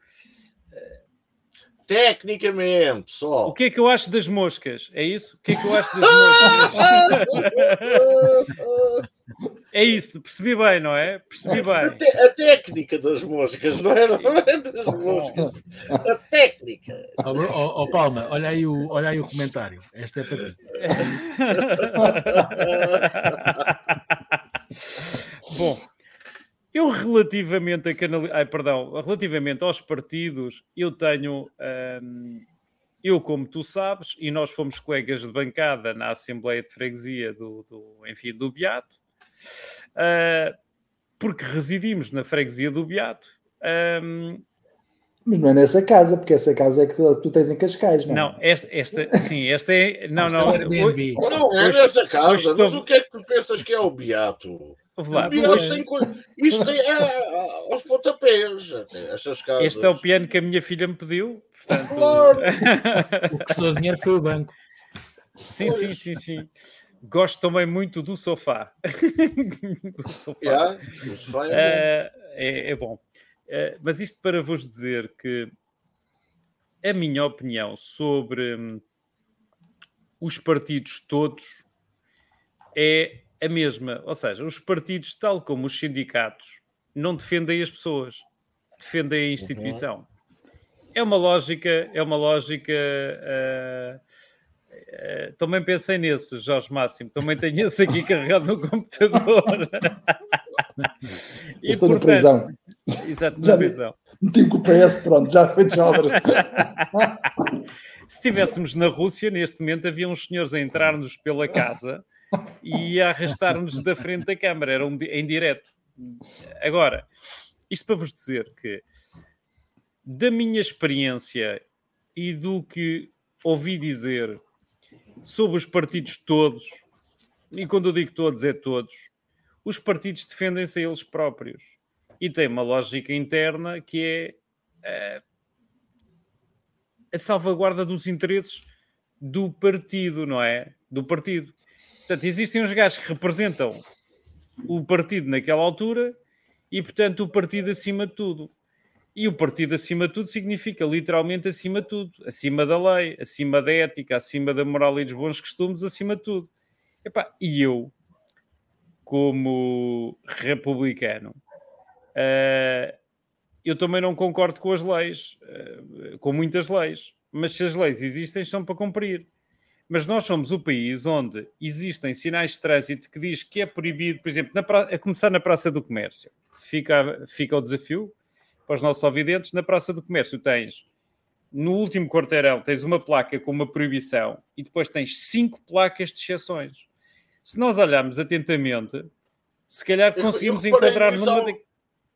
Tecnicamente, só.
O que é que eu acho das moscas? É isso? O que é que eu acho das moscas? é isso, percebi bem, não é? Percebi bem. A,
te a técnica das moscas, não é? Não é das moscas. A técnica.
Ó oh, oh, oh, Palma, olha aí, o, olha aí o comentário. Este é para ti.
Bom, eu, relativamente a canal... Ai, perdão, relativamente aos partidos, eu tenho. Hum, eu, como tu sabes, e nós fomos colegas de bancada na Assembleia de Freguesia do, do enfim, do Beato, uh, porque residimos na freguesia do Beato. Um,
mas não é nessa casa, porque essa casa é que tu tens em Cascais, não
é? Não, esta, esta sim, esta é. Não, não.
É não, é nessa casa, mas o que é que tu pensas que é o Beato? Lá, isto tem é, é, aos pontapés, estas casas.
Este é o piano que a minha filha me pediu. Portanto...
Claro. o que custou dinheiro foi o banco.
Sim, pois. sim, sim, sim. Gosto também muito do sofá.
do sofá. Yeah, é,
uh, é, é, bom. Uh, mas isto para vos dizer que a minha opinião sobre os partidos todos é a mesma. Ou seja, os partidos, tal como os sindicatos, não defendem as pessoas, defendem a uhum. instituição. Uhum. É uma lógica, é uma lógica. Uh, uh, também pensei nisso, Jorge Máximo. Também tenho esse aqui carregado no computador.
e, estou portanto, na prisão.
Exato, na prisão.
Meti com o PS, pronto, já foi de obras.
Se estivéssemos na Rússia, neste momento havia uns senhores a entrar-nos pela casa e a arrastar-nos da frente da Câmara, era um, em direto. Agora, isto para vos dizer que, da minha experiência e do que ouvi dizer sobre os partidos todos, e quando eu digo todos, é todos, os partidos defendem-se a eles próprios. E tem uma lógica interna que é eh, a salvaguarda dos interesses do partido, não é? Do partido. Portanto, existem uns gajos que representam o partido naquela altura e, portanto, o partido acima de tudo. E o partido acima de tudo significa literalmente acima de tudo, acima da lei, acima da ética, acima da moral e dos bons costumes, acima de tudo. Epá, e eu, como republicano, uh, eu também não concordo com as leis, uh, com muitas leis, mas se as leis existem, são para cumprir. Mas nós somos o país onde existem sinais de trânsito que diz que é proibido, por exemplo, pra... a começar na Praça do Comércio. Fica, fica o desafio para os nossos ouvidentes. Na Praça do Comércio tens, no último quarteirão, tens uma placa com uma proibição e depois tens cinco placas de exceções. Se nós olharmos atentamente, se calhar conseguimos eu, eu encontrar numa... De...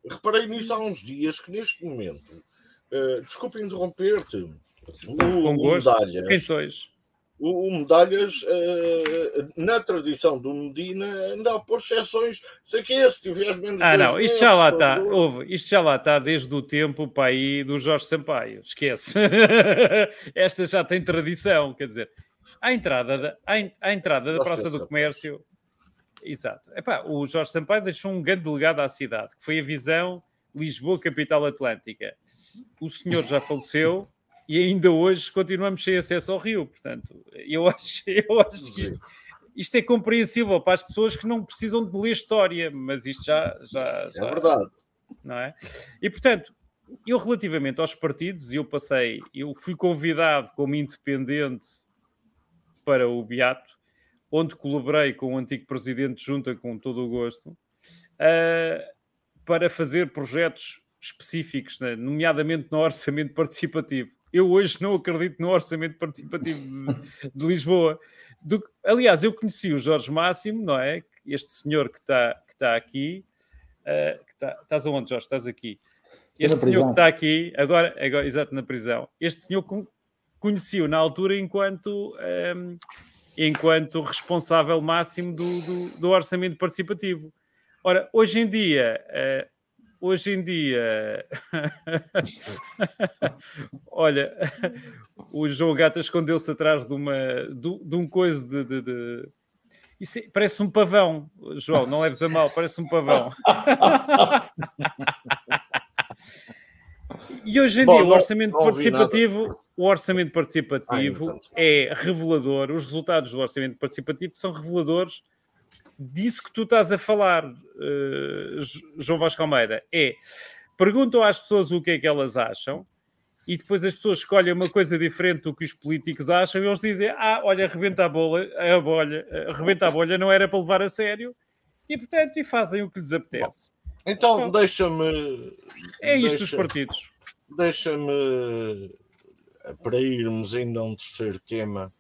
Reparei nisso há uns dias que neste momento, uh, desculpa interromper-te,
o, Com gosto. Medalhas, Quem sois?
O, o Medalhas, uh, na tradição do Medina, anda a pôr exceções. Sei que é, se tiveres menos.
Ah, não, isto já lá está. Houve, isto já lá está desde o tempo para aí do Jorge Sampaio. Esquece. Esta já tem tradição, quer dizer. À entrada da, à, à entrada da Praça do Comércio. Exato. Epá, o Jorge Sampaio deixou um grande delegado à cidade, que foi a visão Lisboa, capital atlântica. O senhor já faleceu, e ainda hoje continuamos sem acesso ao rio. Portanto, eu acho, eu acho que isto, isto, é compreensível para as pessoas que não precisam de ler história, mas isto já. já,
já é verdade.
Não é? E portanto, eu relativamente aos partidos, eu passei, eu fui convidado como independente para o Beato, onde colaborei com o antigo presidente de junta com todo o gosto, uh, para fazer projetos específicos, né? nomeadamente no orçamento participativo eu hoje não acredito no orçamento participativo de, de Lisboa. Do, aliás, eu conheci o Jorge Máximo, não é? Este senhor que está que tá aqui. Uh, que tá, estás aonde, Jorge? Estás aqui. Este senhor que está aqui, agora, agora, exato, na prisão. Este senhor conheci-o na altura enquanto, um, enquanto responsável máximo do, do, do, orçamento participativo. Ora, hoje em dia, uh, hoje em dia, olha, o João Gata escondeu-se atrás de, uma, de, de um coisa de, de, de... Isso é, parece um pavão, João, não leves a mal, parece um pavão. e hoje em Bom, dia, o orçamento participativo, o orçamento participativo ah, então. é revelador, os resultados do orçamento participativo são reveladores disso que tu estás a falar, uh, João Vasco Almeida, é perguntam às pessoas o que é que elas acham e depois as pessoas escolhem uma coisa diferente do que os políticos acham e eles dizem, ah, olha, rebenta a bolha, a bolha, rebenta a bolha, não era para levar a sério e portanto e fazem o que lhes apetece.
Bom, então deixa-me...
É isto deixa, os partidos.
Deixa-me, para irmos ainda a um terceiro tema,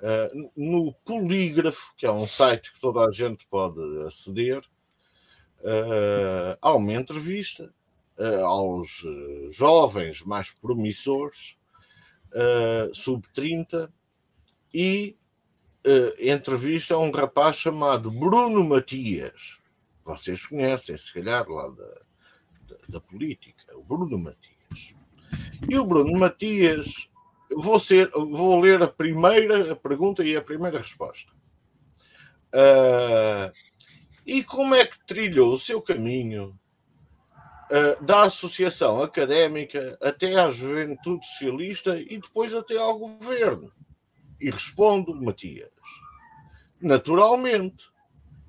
Uh, no Polígrafo, que é um site que toda a gente pode aceder, uh, há uma entrevista uh, aos jovens mais promissores, sub-30, e entrevista a um rapaz chamado Bruno Matias. Vocês conhecem, se calhar, lá da, da, da política, o Bruno Matias. E o Bruno Matias vou, ser, vou ler a primeira pergunta e a primeira resposta. Uh, e como é que trilhou o seu caminho uh, da associação académica até à juventude socialista e depois até ao governo? E respondo, Matias, naturalmente.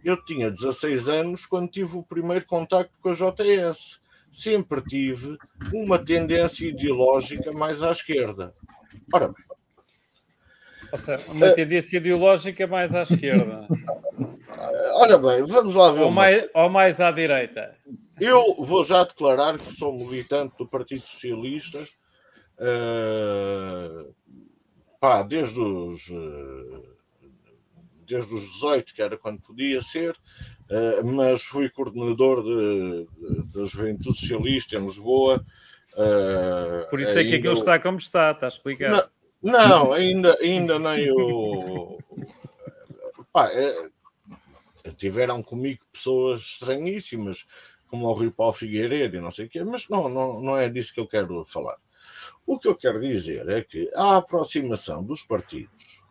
Eu tinha 16 anos quando tive o primeiro contacto com a JS. Sempre tive uma tendência ideológica mais à esquerda. Ora bem.
Ou seja, uma uh, tendência ideológica mais à esquerda.
Ora bem, vamos lá ver.
Ou mais, ou mais à direita.
Eu vou já declarar que sou militante do Partido Socialista. Uh, pá, desde os. Uh, desde os 18, que era quando podia ser, uh, mas fui coordenador de, de, da Juventude Socialista em Lisboa. Uh,
Por isso é que aquilo está como está, está explicado.
Não, não ainda, ainda nem o. Pá, é, tiveram comigo pessoas estranhíssimas, como o Rio Paulo Figueiredo e não sei o quê, mas não, não, não é disso que eu quero falar. O que eu quero dizer é que a aproximação dos partidos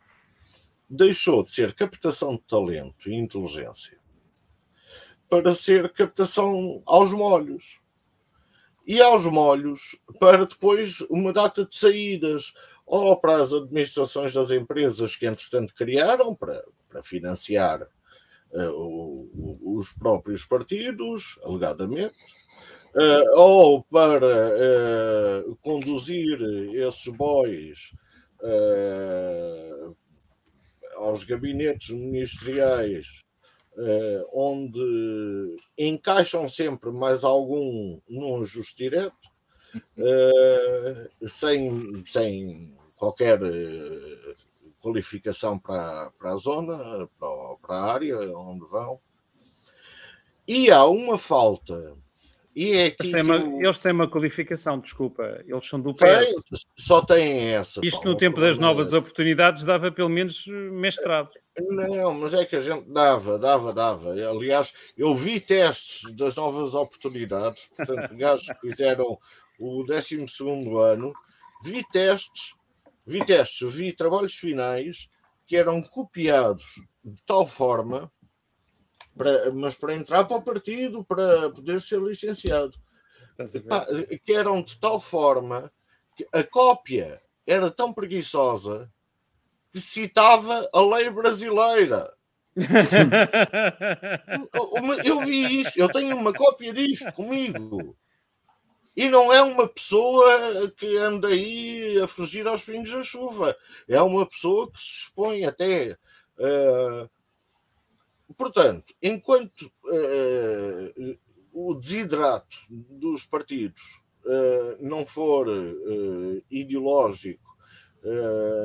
deixou de ser captação de talento e inteligência para ser captação aos molhos. E aos molhos para depois uma data de saídas, ou para as administrações das empresas que entretanto criaram para, para financiar uh, o, os próprios partidos, alegadamente, uh, ou para uh, conduzir esses bois aos gabinetes ministeriais, uh, onde encaixam sempre mais algum num ajuste direto, uh, sem, sem qualquer uh, qualificação para, para a zona, para, para a área onde vão. E há uma falta e é
eles, têm uma, eles têm uma qualificação, desculpa, eles são do
PS. só têm essa.
Isto no tempo das novas oportunidades dava pelo menos mestrado.
Não, mas é que a gente dava, dava, dava. Aliás, eu vi testes das novas oportunidades, portanto, gajos que fizeram o 12 ano, vi testes, vi testes, vi trabalhos finais que eram copiados de tal forma para, mas para entrar para o partido, para poder ser licenciado. que eram de tal forma que a cópia era tão preguiçosa que citava a lei brasileira. eu vi isto, eu tenho uma cópia disto comigo. E não é uma pessoa que anda aí a fugir aos pingos da chuva. É uma pessoa que se expõe até uh, Portanto, enquanto uh, o desidrato dos partidos uh, não for uh, ideológico,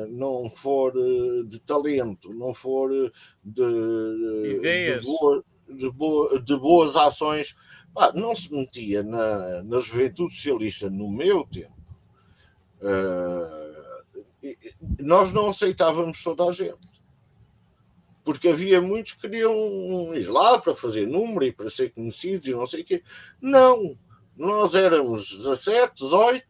não for de talento, não for de, de, boa, de, boa, de boas ações, pá, não se metia na, na juventude socialista no meu tempo. nós não aceitávamos toda a gente porque havia muitos que queriam ir lá para fazer número e para ser conhecidos e não sei o quê. Não, nós éramos 17, 18,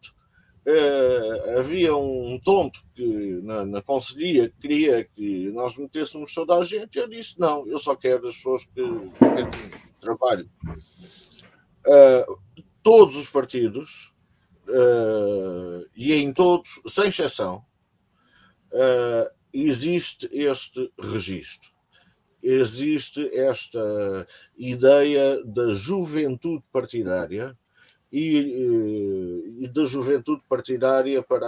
uh, havia um tonto que na, na conselhia queria que nós metêssemos toda a gente, eu disse: não, eu só quero as pessoas que, que trabalham. Uh, todos os partidos, uh, e em todos, sem exceção, uh, existe este registro. Existe esta ideia da juventude partidária e, eh, e da juventude partidária para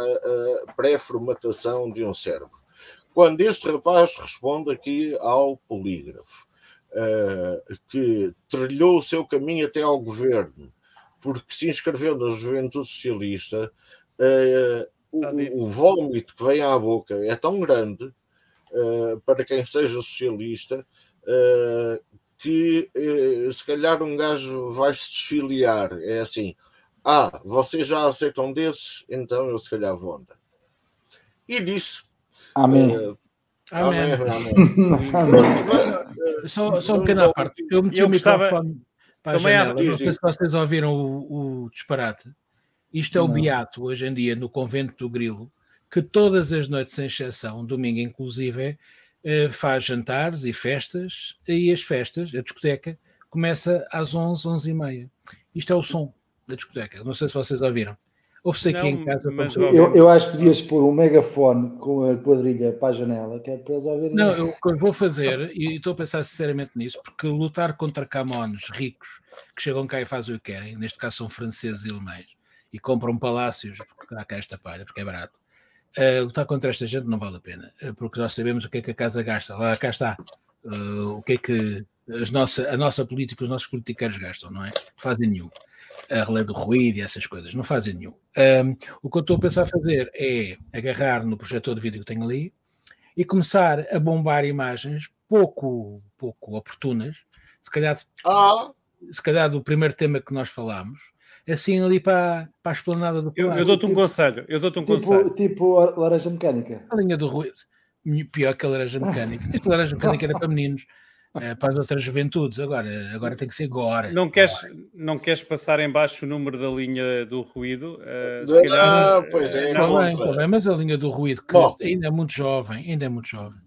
a pré-formatação de um cérebro. Quando este rapaz responde aqui ao polígrafo, uh, que trilhou o seu caminho até ao governo, porque se inscreveu na juventude socialista, uh, o, o vómito que vem à boca é tão grande uh, para quem seja socialista uh, que uh, se calhar um gajo vai se desfiliar. É assim: ah, vocês já aceitam desses, então eu se calhar vou andar. E disse.
Amém.
Amém. Amém. Amém. Só, só um pequeno à parte. Eu meti eu o microfone para a janela. Não sei se vocês ouviram o, o disparate. Isto é o beato hoje em dia no convento do Grilo, que todas as noites, sem exceção, domingo inclusive, eh, faz jantares e festas, e as festas, a discoteca, começa às 11, 11 e meia. Isto é o som da discoteca, não sei se vocês ouviram. Ouve-se aqui em casa.
Mas, eu, eu, acho que devias pôr um megafone com a quadrilha para a janela, que é para eles ouvirem.
Não, eu, o que eu vou fazer, e estou a pensar sinceramente nisso, porque lutar contra camões ricos que chegam cá e fazem o que querem, neste caso são franceses e alemães, e compram palácios, porque dá cá esta palha, porque é barato. Uh, lutar contra esta gente não vale a pena, uh, porque nós sabemos o que é que a casa gasta. Lá cá está. Uh, o que é que as nossa, a nossa política, os nossos politiqueiros gastam, não é? Não fazem nenhum. A relé do ruído e essas coisas, não fazem nenhum. Um, o que eu estou a pensar fazer é agarrar no projetor de vídeo que tenho ali e começar a bombar imagens pouco, pouco oportunas, se calhar, ah. se calhar do primeiro tema que nós falámos, assim ali para, para a esplanada do
Eu, eu dou-te um tipo, conselho, eu dou-te um
tipo,
conselho.
Tipo a laranja mecânica.
A linha do ruído. Pior que a laranja mecânica. Esta laranja mecânica era para meninos. É, para as outras juventudes, agora, agora tem que ser agora.
Não queres, não queres passar em baixo o número da linha do ruído? Uh, se calhar,
ah, pois é,
não, bem, tá bem, mas a linha do ruído, que Bom, ainda é muito jovem, ainda é muito jovem.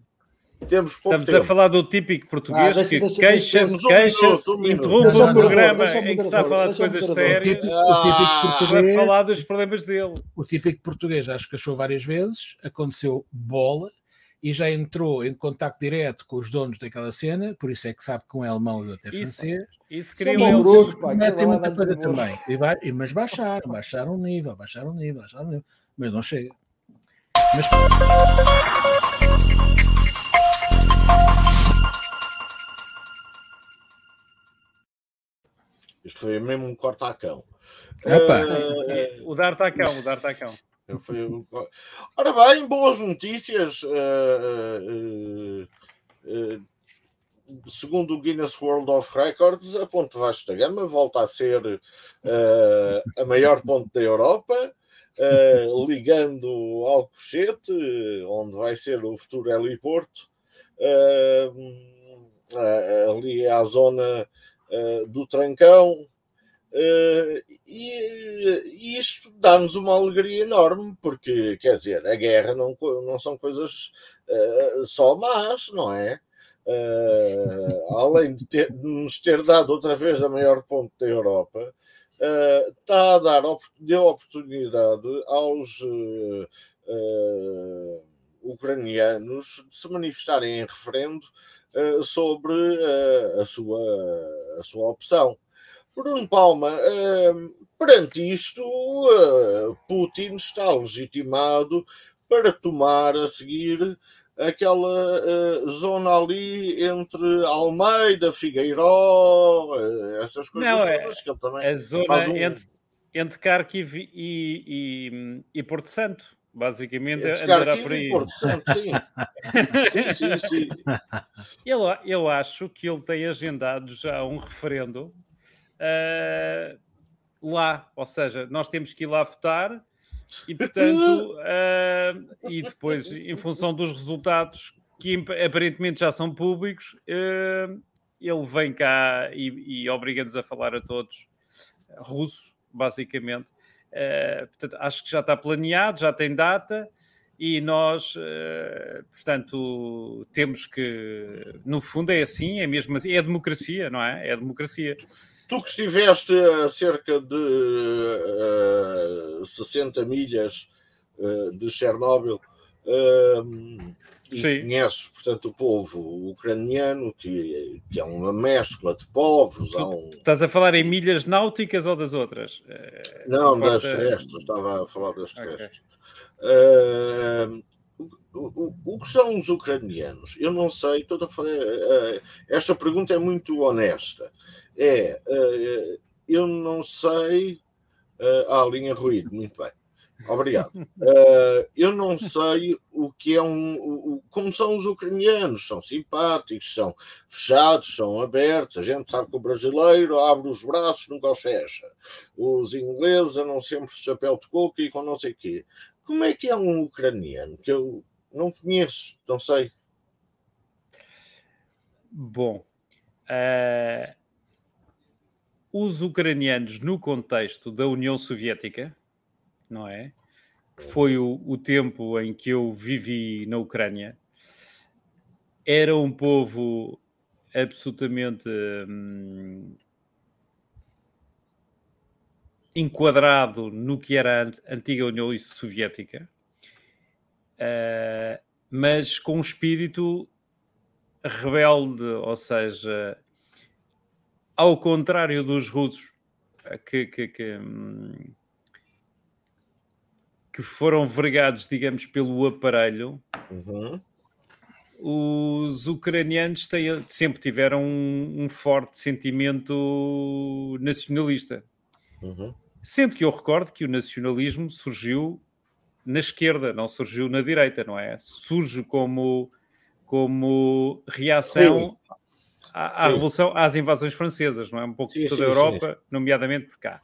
Estamos tempo. a falar do típico português ah, deixa, que queixa-se, queixa-se, interrompe o programa em que se está a falar de coisas sérias português, para falar dos problemas dele.
O típico português acho que achou várias vezes, aconteceu bola, e já entrou em contato direto com os donos daquela cena, por isso é que sabe que um é alemão e outro é francês.
Isso eles. Bruto,
pá, Metem muita coisa também. E vai, mas baixaram, baixaram o nível, baixaram o nível, baixaram o nível, mas não chega. Mas...
Isto foi mesmo um corta-cão.
Uh... O dar-tacão, o dar-tacão.
Foi... Ora bem, boas notícias. Uh, uh, uh, segundo o Guinness World of Records, a Ponte Vasco da Gama volta a ser a maior ponte da Europa, ligando Alcochete, onde vai ser o futuro heliporto, ali à zona do Trancão, Uh, e, e, isto dá-nos uma alegria enorme, porque, quer dizer, a guerra não, não são coisas uh, só más, não é? Uh, além de, ter, de, nos ter dado outra vez a maior ponte da Europa, está a dar deu oportunidade aos ucranianos de se manifestarem em referendo sobre a, sua, a sua opção. Bruno Palma, uh, perante isto, uh, Putin está legitimado para tomar a seguir aquela uh, zona ali entre Almeida, Figueiró, essas coisas Não, é, que ele também
a zona um... entre, entre Kharkiv e, e, e Porto Santo. Basicamente, andará por aí. Sim. sim, sim, sim. Eu, eu acho que ele tem agendado já um referendo uh, lá, ou seja, nós temos que ir lá votar e, portanto, uh, e depois, em função dos resultados que aparentemente já são públicos, uh, ele vem cá e, e obriga-nos a falar a todos russo, basicamente. Uh, portanto, acho que já está planeado, já tem data e nós, uh, portanto, temos que, no fundo, é assim, é mesmo assim, é a democracia, não é? É a democracia.
Tu que estiveste a cerca de uh, eh, 60 milhas de Chernobyl e Sim. conheces, portanto, o povo ucraniano, que, que é uma mescla de povos. Um...
Estás a falar em milhas náuticas ou das outras?
Não, das terrestres, estava a falar das terrestres. Okay. O, o, o, que são os ucranianos? Eu não sei, toda esta pergunta é muito honesta é uh, eu não sei. Uh, ah, linha ruído, muito bem. Obrigado. Uh, eu não sei o que é um. O, como são os ucranianos? São simpáticos, são fechados, são abertos. A gente sabe que o brasileiro abre os braços, nunca os fecha. Os ingleses andam sempre chapéu de coco e com não sei o quê. Como é que é um ucraniano? Que eu não conheço, não sei.
Bom, uh, os ucranianos no contexto da União Soviética, não é? Que foi o, o tempo em que eu vivi na Ucrânia, era um povo absolutamente hum, enquadrado no que era a antiga União Soviética, uh, mas com um espírito rebelde, ou seja, ao contrário dos russos, que, que, que, que foram vergados, digamos, pelo aparelho, uhum. os ucranianos têm, sempre tiveram um, um forte sentimento nacionalista. Uhum. Sendo que eu recordo que o nacionalismo surgiu na esquerda, não surgiu na direita, não é? Surge como, como reação sim. à, à revolução, às invasões francesas, não é? Um pouco sim, toda a Europa, sim, nomeadamente por cá.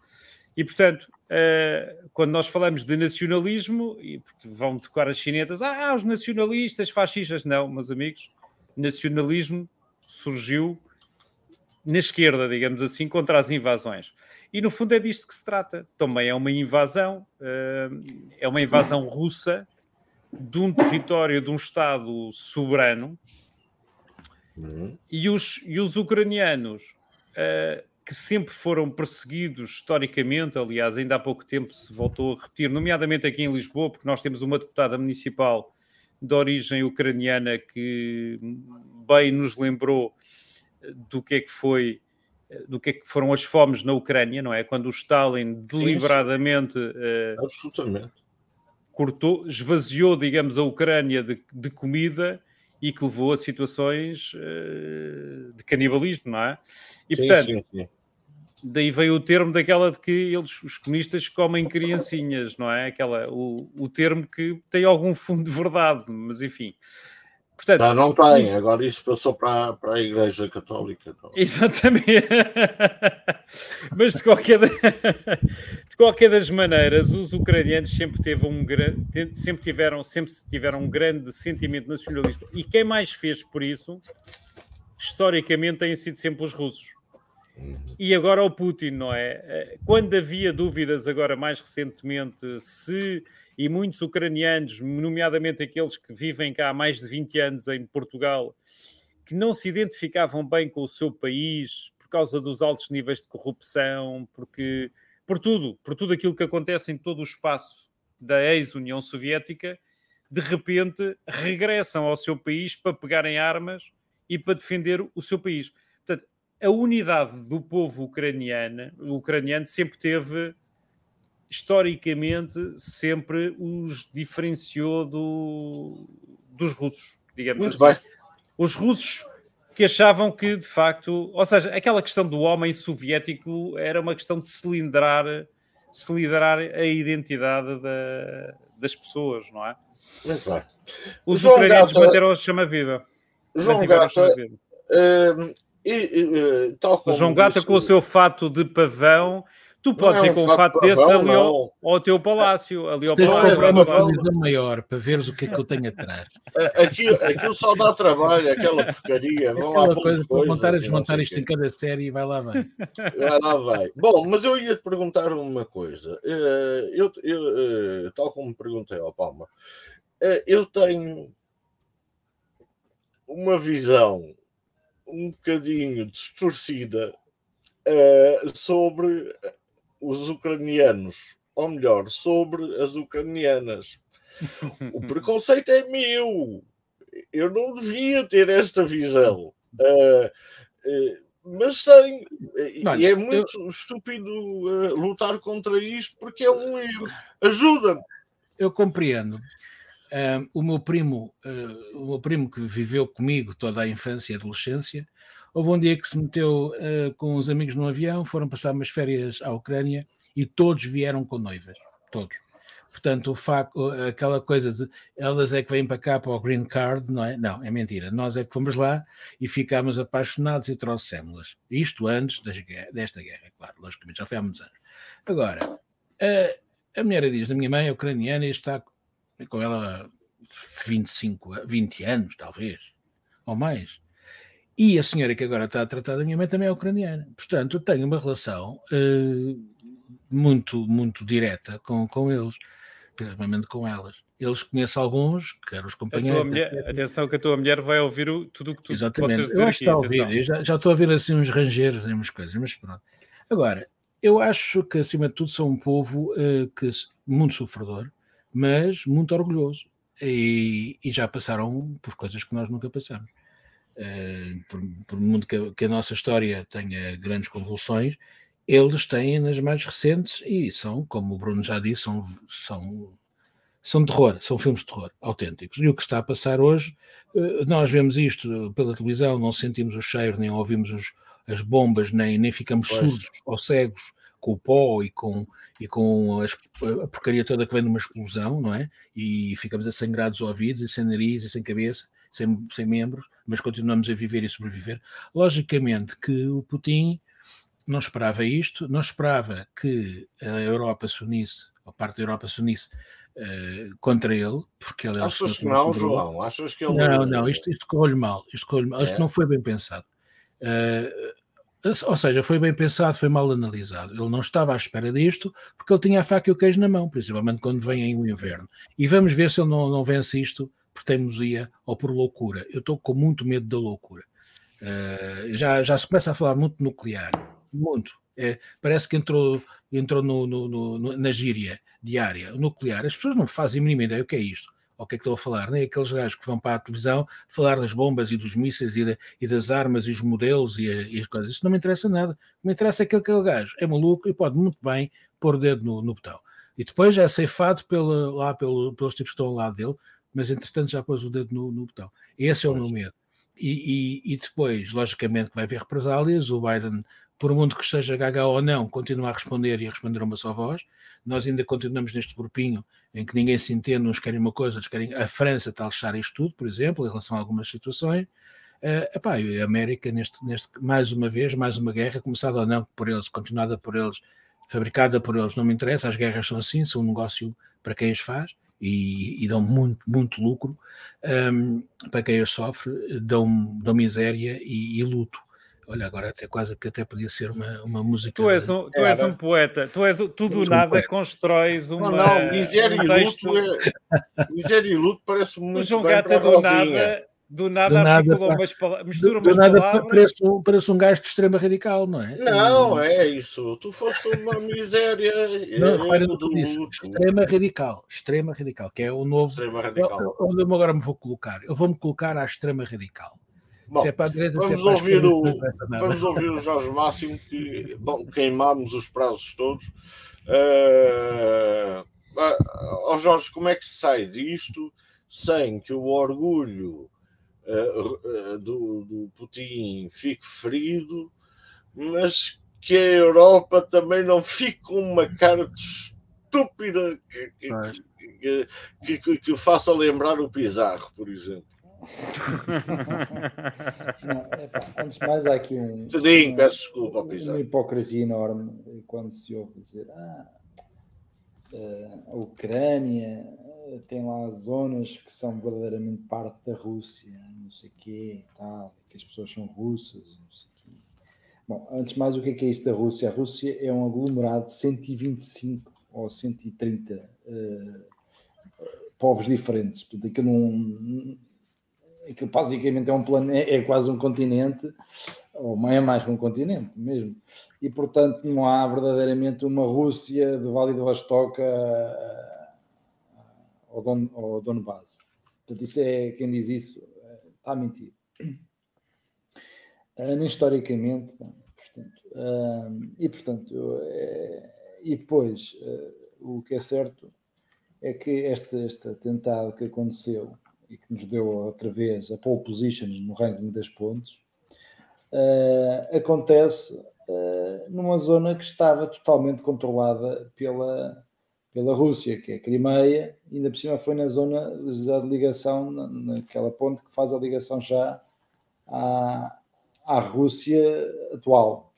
E, portanto, uh, quando nós falamos de nacionalismo, e vão tocar as chinetas, ah, os nacionalistas, fascistas, não, meus amigos, nacionalismo surgiu na esquerda, digamos assim, contra as invasões. E no fundo é disto que se trata. Também é uma invasão, eh, é uma invasão russa de um território, de um Estado soberano. Uhum. E, os, e os ucranianos, uh, que sempre foram perseguidos historicamente, aliás, ainda há pouco tempo se voltou a repetir, nomeadamente aqui em Lisboa, porque nós temos uma deputada municipal de origem ucraniana que bem nos lembrou do que é que foi do que, é que foram as fomes na Ucrânia, não é? Quando o Stalin deliberadamente uh,
Absolutamente.
cortou, esvaziou, digamos, a Ucrânia de, de comida e que levou a situações uh, de canibalismo, não é? E sim, portanto, sim, sim. Daí veio o termo daquela de que eles, os comunistas, comem criancinhas, não é? Aquela, o, o termo que tem algum fundo de verdade, mas enfim.
Portanto, não, não tem, isso... agora isso passou para, para a Igreja Católica. Não.
Exatamente. Mas de qualquer, de qualquer das maneiras, os ucranianos sempre, teve um, sempre, tiveram, sempre tiveram um grande sentimento nacionalista. E quem mais fez por isso, historicamente, têm sido sempre os russos. E agora o Putin, não é? Eh, quando havia dúvidas, agora mais recentemente, se, e muitos ucranianos, nomeadamente aqueles que vivem cá há mais de 20 anos em Portugal, que não se identificavam bem com o seu país por causa dos altos níveis de corrupção, porque por tudo, por tudo aquilo que acontece em todo o espaço da ex-União Soviética, de repente regressam ao seu país para pegarem armas e para defender o seu país a unidade do povo ucraniano, ucraniano sempre teve, historicamente, sempre os diferenciou do, dos russos, digamos Muito assim. Bem. Os russos que achavam que, de facto, ou seja, aquela questão do homem soviético era uma questão de cilindrar, cilindrar a identidade da, das pessoas, não é?
Muito bem.
Os João ucranianos Gata, manteram a chama viva.
João Gata, e, e, tal como
João Gata com o seu fato de pavão, tu podes é ir com um fato, desse pavão, ali ao, ao, teu palácio, ali ao palácio.
É uma televisão maior para veres o que é que eu tenho atrás.
Aquilo, aquilo só dá trabalho, aquela porcaria. Vão aquela lá coisa
para montar e desmontar isto em cada série e vai lá vai.
Vai lá vai. Bom, mas eu ia te perguntar uma coisa. Eh, eu, eu, eh, tal como perguntei ao Palma, eh, eu tenho uma visão um bocadinho distorcida uh, sobre os ucranianos, ou melhor, sobre as ucranianas. o preconceito é meu. Eu não devia ter esta visão. Uh, uh, mas tem. e é muito eu... estúpido lutar contra isto porque é um erro. Ajuda-me.
Eu compreendo. O meu primo, uh, o meu primo que viveu comigo toda a infância e adolescência, houve um dia que se meteu uh, com os amigos no avião, foram passar umas férias à Ucrânia e todos vieram com noivas, todos. Portanto, o facto, aquela coisa de elas é que vêm para cá para o green card, não é? Não, é mentira. Nós é que fomos lá e ficámos apaixonados e trouxemos-las. Isto antes das, desta guerra, claro, logicamente, já foi há muitos anos. Agora, a, a mulher diz, a minha mãe é ucraniana e está com ela 25, 20 anos, talvez, ou mais. E a senhora que agora está a tratar da minha mãe também é ucraniana. Portanto, eu tenho uma relação uh, muito, muito direta com, com eles, principalmente com elas. Eles conhecem alguns, que eram os companheiros.
Mulher, atenção que a tua mulher vai ouvir o, tudo o que tu
Exatamente. Eu acho que está a ouvir. Eu já, já estou a ouvir assim uns rangeiros e umas coisas, mas pronto. Agora, Eu acho que, acima de tudo, são um povo uh, que, muito sofredor, mas muito orgulhoso. E, e, já passaram por coisas que nós nunca passamos. Uh, por, por muito que, que, a nossa história tenha grandes convulsões, eles têm nas mais recentes e são, como o Bruno já disse, são, são, são terror, são filmes de terror autênticos. E o que está a passar hoje, uh, nós vemos isto pela televisão, não sentimos o cheiro, nem ouvimos os, as bombas, nem, nem ficamos pois. surdos ou cegos com o pó e com, e com a porcaria toda que vem de uma explosão, não é? E ficamos assangrados ouvidos, e sem nariz, e sem cabeça, sem, sem membros, mas continuamos a viver e sobreviver. Logicamente que o Putin não esperava isto, não esperava que a Europa se unisse, a parte da Europa se unisse uh, contra ele, porque ele é
Achas que não, João? Achas que ele.
Não, não, isto, isto correu-lhe mal, isto correu mal, é. isto não foi bem pensado. Uh, ou seja, foi bem pensado, foi mal analisado. Ele não estava à espera disto porque ele tinha a faca e o queijo na mão, principalmente quando vem o inverno. E vamos ver se ele não, não vence isto por teimosia ou por loucura. Eu estou com muito medo da loucura. Uh, já, já se começa a falar muito nuclear, muito. É, parece que entrou, entrou no, no, no, na gíria diária, nuclear. As pessoas não fazem a mínima ideia o que é isto ao que é que estou a falar, nem aqueles gajos que vão para a televisão falar das bombas e dos mísseis e, de, e das armas e os modelos e, e, as coisas. Isso não me interessa nada. O que me interessa é que aquele gajo é maluco e pode muito bem pôr o dedo no, no botão. E depois é ceifado pela, lá pelo, pelos tipos que estão ao lado dele, mas entretanto já pôs o dedo no, no botão. Esse é o meu medo. E, e, e, depois, logicamente, vai haver represálias. O Biden por muito que esteja gaga ou não, continua a responder e a responder a uma só voz. Nós ainda continuamos neste grupinho em que ninguém se entende, uns querem uma coisa, outros querem. A França está a lixar isto tudo, por exemplo, em relação a algumas situações. Uh, epá, a América, neste, neste, mais uma vez, mais uma guerra, começada ou não por eles, continuada por eles, fabricada por eles, não me interessa, as guerras são assim, são um negócio para quem as faz e, e dão muito, muito lucro um, para quem as sofre, dão, dão miséria e, e luto. Olha, agora até quase que até podia ser uma, uma música.
Tu és um, tu és um poeta, tu és tu do nada um constróis uma.
Não, não, miséria e luto, é, miséria e luto parece muito. O
João Gata do nada, do nada do nada, umas palavras, mistura do, umas nada palavras.
Parece, parece um gajo de extrema radical, não é?
Não, é isso. Tu foste uma miséria.
Não, repara no que disse. Extrema radical. Extrema radical, que é o novo.
Extrema radical.
Onde eu agora me vou colocar? Eu vou-me colocar à extrema radical.
Bom, é direita, vamos, é ouvir o, vamos ouvir o Jorge Máximo, que bom, queimámos os prazos todos. Uh, uh, Jorge, como é que se sai disto sem que o orgulho uh, do, do Putin fique ferido, mas que a Europa também não fique com uma cara estúpida que, que, que, que, que faça lembrar o Pizarro, por exemplo?
Não, antes de mais, há aqui um.
Sim, peço desculpa, uma
hipocrisia enorme quando se ouve dizer ah, eh, a Ucrânia eh, tem lá zonas que são verdadeiramente parte da Rússia, não sei o quê, tal, que as pessoas são russas, não sei quê. Bom, antes de mais, o que é, que é isso da Rússia? A Rússia é um aglomerado de 125 ou 130 uh, povos diferentes. Portanto, aquilo não, aquilo basicamente é um planeta, é quase um continente, ou é mais que um continente mesmo. E portanto não há verdadeiramente uma Rússia de Vale do Vostok ao, Don, ao Donbass. Portanto, isso é quem diz isso está a mentir. Nem historicamente, portanto, e portanto, e depois o que é certo é que este, este atentado que aconteceu e que nos deu outra vez a pole position no ranking das pontes, uh, acontece uh, numa zona que estava totalmente controlada pela, pela Rússia, que é a Crimeia, ainda por cima foi na zona de ligação, naquela ponte que faz a ligação já à, à Rússia atual.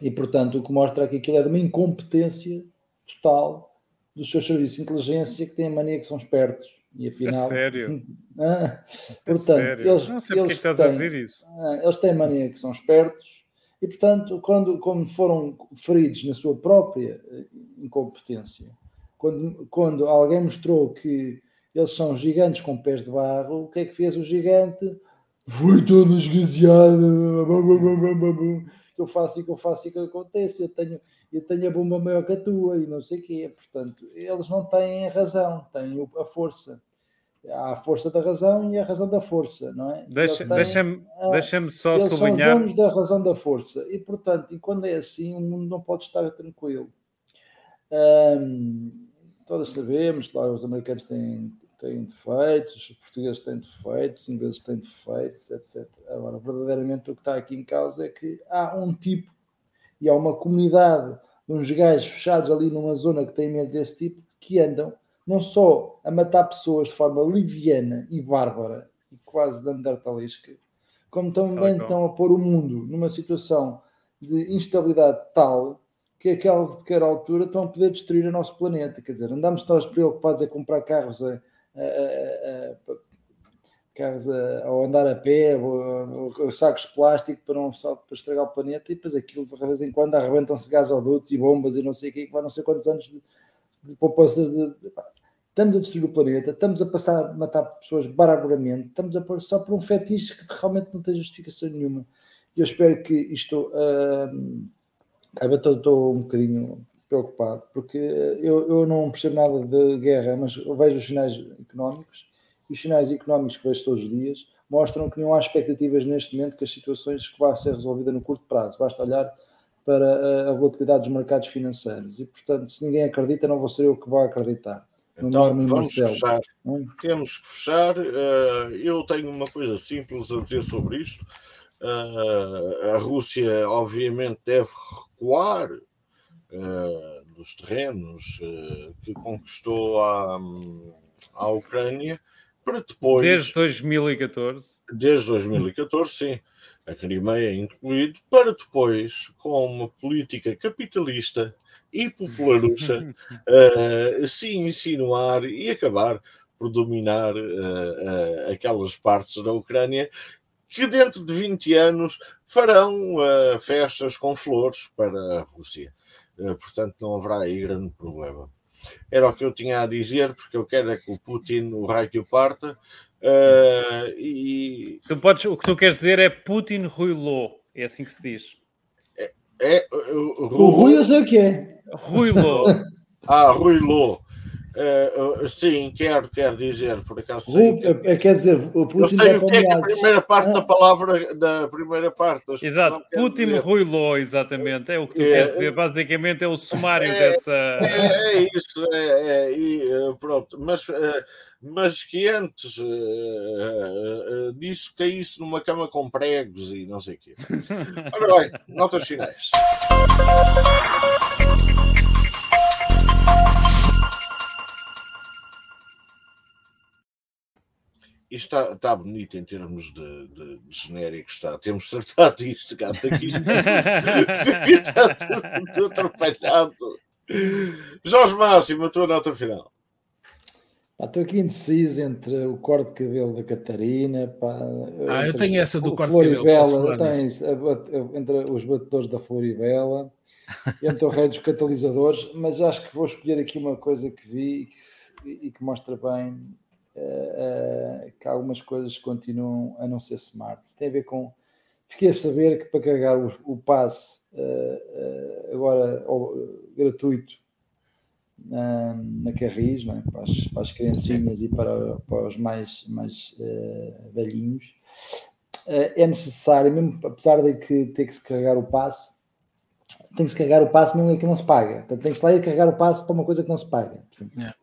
E, portanto, o que mostra que aquilo é de uma incompetência total dos seus serviços de inteligência que têm a mania que são espertos e afinal.
É sério?
Ah, portanto, sério? eles.
Não sei
eles
porque estás têm, a dizer isso.
Ah, eles têm mania que são espertos e, portanto, quando, como foram feridos na sua própria eh, incompetência, quando, quando alguém mostrou que eles são gigantes com pés de barro, o que é que fez o gigante? Foi todo esgaseado. eu faço e que eu faço e que acontece, eu tenho, eu tenho a bomba maior que a tua e não sei o quê. Portanto, eles não têm a razão, têm a força. Há a força da razão e a razão da força, não é?
Deixa-me deixa deixa só
eles
sublinhar.
São donos da razão da força e, portanto, e quando é assim, o mundo não pode estar tranquilo. Hum, todos sabemos, lá os americanos têm, têm defeitos, os portugueses têm defeitos, os ingleses têm defeitos, etc. Agora, verdadeiramente, o que está aqui em causa é que há um tipo e há uma comunidade de uns gajos fechados ali numa zona que tem medo desse tipo que andam não só a matar pessoas de forma liviana e bárbara e quase neandertalesca, como também estão a pôr o mundo numa situação de instabilidade tal que a qualquer altura estão a poder destruir o nosso planeta. Quer dizer, andamos nós preocupados a comprar carros a, a, a carros a, ou andar a pé, ou, ou, sacos de plástico para não para estragar o planeta, e depois aquilo de vez em quando arrebentam-se gasodutos e bombas e não sei o que, que vai não sei quantos anos de, de poupança de, de, estamos a destruir o planeta, estamos a passar a matar pessoas barbaramente, estamos a pôr só por um fetiche que realmente não tem justificação nenhuma. Eu espero que isto. Uh, estou, estou um bocadinho preocupado, porque eu, eu não percebo nada de guerra, mas eu vejo os sinais económicos e os sinais económicos que vejo todos os dias mostram que não há expectativas neste momento que as situações que vão ser resolvidas no curto prazo. Basta olhar para a volatilidade dos mercados financeiros. E, portanto, se ninguém acredita, não vou ser eu que vou acreditar.
Então, vamos fechar. Hum? Temos que fechar. Uh, eu tenho uma coisa simples a dizer sobre isto. Uh, a Rússia, obviamente, deve recuar dos terrenos que conquistou a, a Ucrânia para depois.
Desde 2014.
Desde 2014, sim. A Crimeia incluído, para depois, com uma política capitalista e popularucha uh, se insinuar e acabar por dominar uh, uh, aquelas partes da Ucrânia que dentro de 20 anos farão festas com flores para a Rússia. portanto, não haverá aí grande problema. Era o que eu tinha a dizer, porque eu quero é que o Putin, o raio que o parta. e...
tu podes, o que tu queres dizer é Putin ruilou, é assim que se diz.
É, é,
o, o Rui eu sei o que é.
Rui Lô.
ah, Rui Lô. Uh, sim, quero, quero dizer, por acaso.
Que... É, quer dizer, o
Putin eu sei o que é, que a primeira parte ah. da palavra, da primeira parte.
Exato, Putin dizer. Rui Lô, exatamente. É o que tu é, queres dizer. Basicamente é o sumário
é,
dessa.
É, é isso, é, é e, eh, pronto. Mas, mas que antes disso caísse numa cama com pregos e não sei o quê. Ora bem, notas finais. Isto está, está bonito em termos de, de, de genérico, está. Temos tratado isto, gato, aqui está tudo, atrapalhado. Jorge Máximo, a tua nota final.
Pá, estou aqui indeciso entre o corte de cabelo da Catarina. Pá,
ah, eu tenho essa do corte de cabelo.
Tens, entre os batedores da Floribela, entre o rei dos catalisadores, mas acho que vou escolher aqui uma coisa que vi e que, e que mostra bem uh, que algumas coisas continuam a não ser smart. Tem a ver com. Fiquei a saber que para carregar o, o passe uh, agora gratuito na, na Carris, é? para, as, para, as, criancinhas e para, para os mais, mais velhinhos, é necessário, mesmo apesar de que ter que se carregar o passe, tem que se carregar o passe mesmo que não se paga. Portanto, tem que se lá ir carregar o passe para uma coisa que não se paga. Yeah.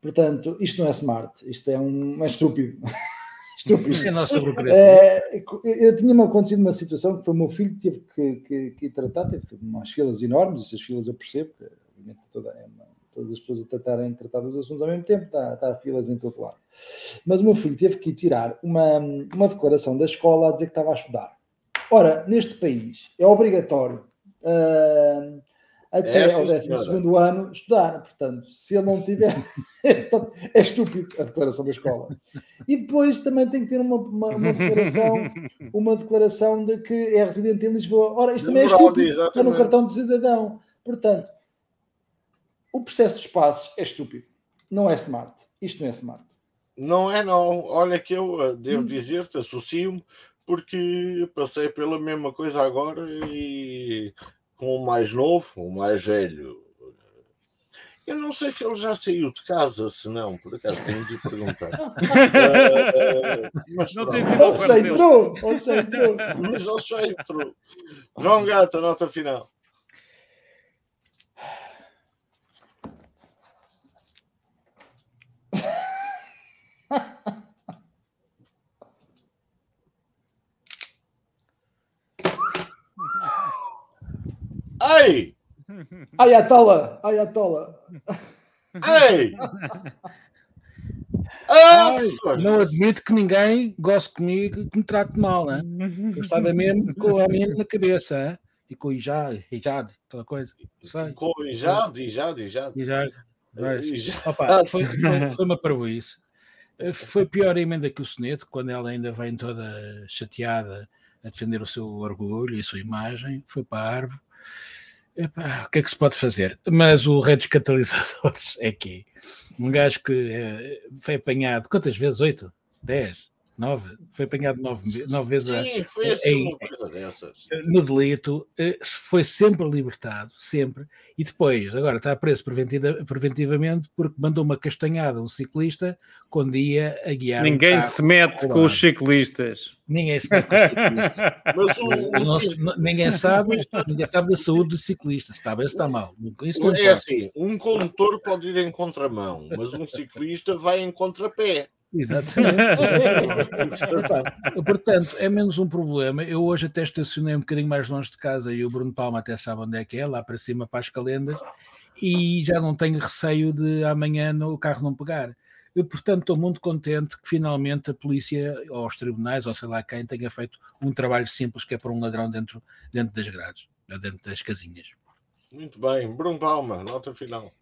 Portanto, isto não é smart, isto é um é estúpido. estúpido. Isto é nossa é, eu tinha-me acontecido uma situação que foi o meu filho que teve que, que, que ir tratar, teve umas filas enormes, essas filas eu percebo, que obviamente toda, é uma, todas as pessoas a tratarem tratar dos assuntos ao mesmo tempo, está, está filas em todo lado. Mas o meu filho teve que ir tirar uma, uma declaração da escola a dizer que estava a estudar. Ora, neste país é obrigatório uh, até é, ao 12 ano estudar. Portanto, se ele não tiver, é estúpido a declaração da escola. E depois também tem que ter uma, uma, uma declaração, uma declaração de que é residente em Lisboa. Ora, isto também é estúpido, está no cartão de cidadão. Portanto, o processo de espaços é estúpido. Não é smart. Isto não é smart.
Não é, não. Olha que eu eh, devo hum. dizer-te, associo-me porque passei pela mesma coisa agora e com o mais novo, o mais velho. Eu não sei se ele já saiu de casa, se não, por acaso tenho de perguntar. uh,
mas não tem sido
ou já entrou, ou já entrou.
Mas ele já entrou. João Gata, nota final. Ei!
Ayatola! Ayatola!
Ei! Ah,
não admito que ninguém goste comigo que me trate mal, né? Eu estava mesmo com a minha na cabeça, hein? e com o Ijad, Ijad, aquela coisa.
Com o Ijad, Ijad, Ijad.
Ijad. Opa, foi, foi, foi uma parvoíce. Foi pior emenda que o soneto, quando ela ainda vem toda chateada a defender o seu orgulho e a sua imagem, foi para a árvore. Epá, o que é que se pode fazer? Mas o rei dos catalisadores é que um gajo que é, foi apanhado quantas vezes? Oito? Dez? Nove? Foi apanhado nove, nove vezes
Sim, foi assim em, uma coisa dessas.
No delito, eh, foi sempre libertado, sempre, e depois, agora está preso preventiva, preventivamente porque mandou uma castanhada a um ciclista quando ia a guiar.
Ninguém um se mete com os ciclistas.
Ninguém se mete com os ciclistas. Mas o, o, ninguém, sabe, ninguém sabe da saúde do ciclista, se está bem, se está mal.
Isso é assim, um condutor pode ir em contramão, mas um ciclista vai em contrapé.
Exatamente. Portanto, é menos um problema. Eu hoje até estacionei um bocadinho mais longe de casa e o Bruno Palma até sabe onde é que é, lá para cima para as calendas, e já não tenho receio de amanhã o carro não pegar. Eu, portanto, estou muito contente que finalmente a polícia, ou os tribunais, ou sei lá quem, tenha feito um trabalho simples que é para um ladrão dentro, dentro das grades, dentro das casinhas.
Muito bem. Bruno Palma, nota final.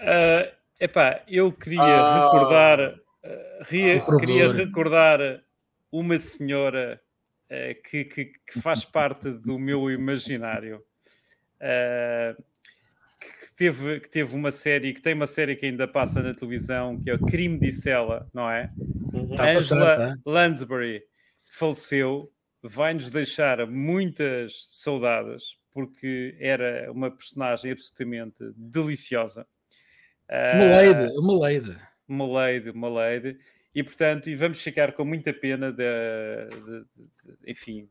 Uh, epá, eu queria ah. recordar Ria, queria recordar uma senhora uh, que, que, que, faz parte do meu imaginário. Uh, que teve, que teve uma série, que tem uma série que ainda passa na televisão, que é o Crime de Sela, não é? Uhum. Angela tá? Lansbury faleceu, vai-nos deixar muitas saudades, porque era uma personagem absolutamente deliciosa.
Uma lady, uma lady
uma lady, uma lady, e portanto, e vamos ficar com muita pena de, de, de enfim,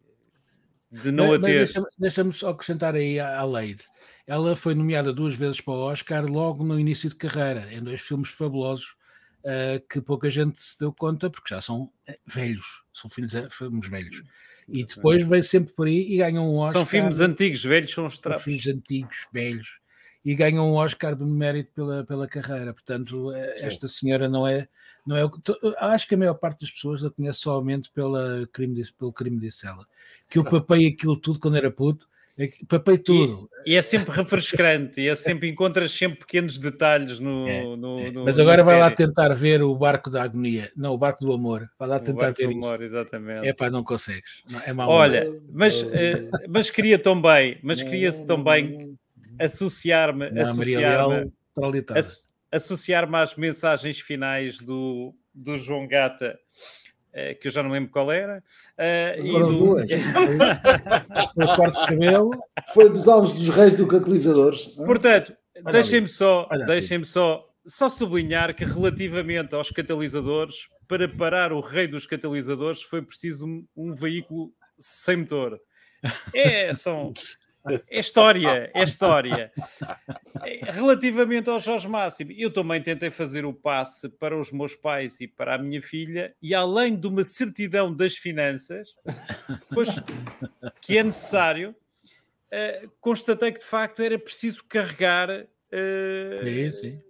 de não mas, a ter.
Deixa-me deixa só acrescentar aí à, Lady. Ela foi nomeada duas vezes para o Oscar logo no início de carreira, em dois filmes fabulosos uh, que pouca gente se deu conta, porque já são eh, velhos, são filhos, filmes velhos. E depois veio sempre por aí e ganham um Oscar.
São filmes antigos, velhos são os trapos.
Filmes antigos, velhos e ganham um Oscar de mérito pela, pela carreira. Portanto, eh, Sim. esta senhora não é, não é. Acho que a maior parte das pessoas a conhece somente pela crime de, pelo crime de Sela. Que eu papei aquilo tudo quando era puto. É papei tudo.
E, e, é sempre refrescante, e é sempre encontras sempre pequenos detalhes no. é, no, é.
no Mas agora vai série. lá tentar ver o barco da agonia, não, o barco do amor. Vai lá tentar ver isso. Amor,
exatamente.
É pá, não consegues. Não, é
mal Olha, mas, uh, mas queria tão bem, mas queria-se tão bem associar-me associar-me associar-me às mensagens finais do, do João Gata uh, que eu já não lembro qual era uh, e do...
duas. Foi corte de cabelo. Foi dos alvos dos reis do catalisadores
portanto deixem-me só deixem-me só só sublinhar que relativamente aos catalisadores para parar o rei dos catalisadores foi preciso um, um veículo sem motor. É, são é história, é história. Relativamente ao Jorge Máximo, eu também tentei fazer o passe para os meus pais e para a minha filha, e além de uma certidão das finanças, pois, que é necessário, uh, constatei que de facto era preciso carregar. Uh,
sim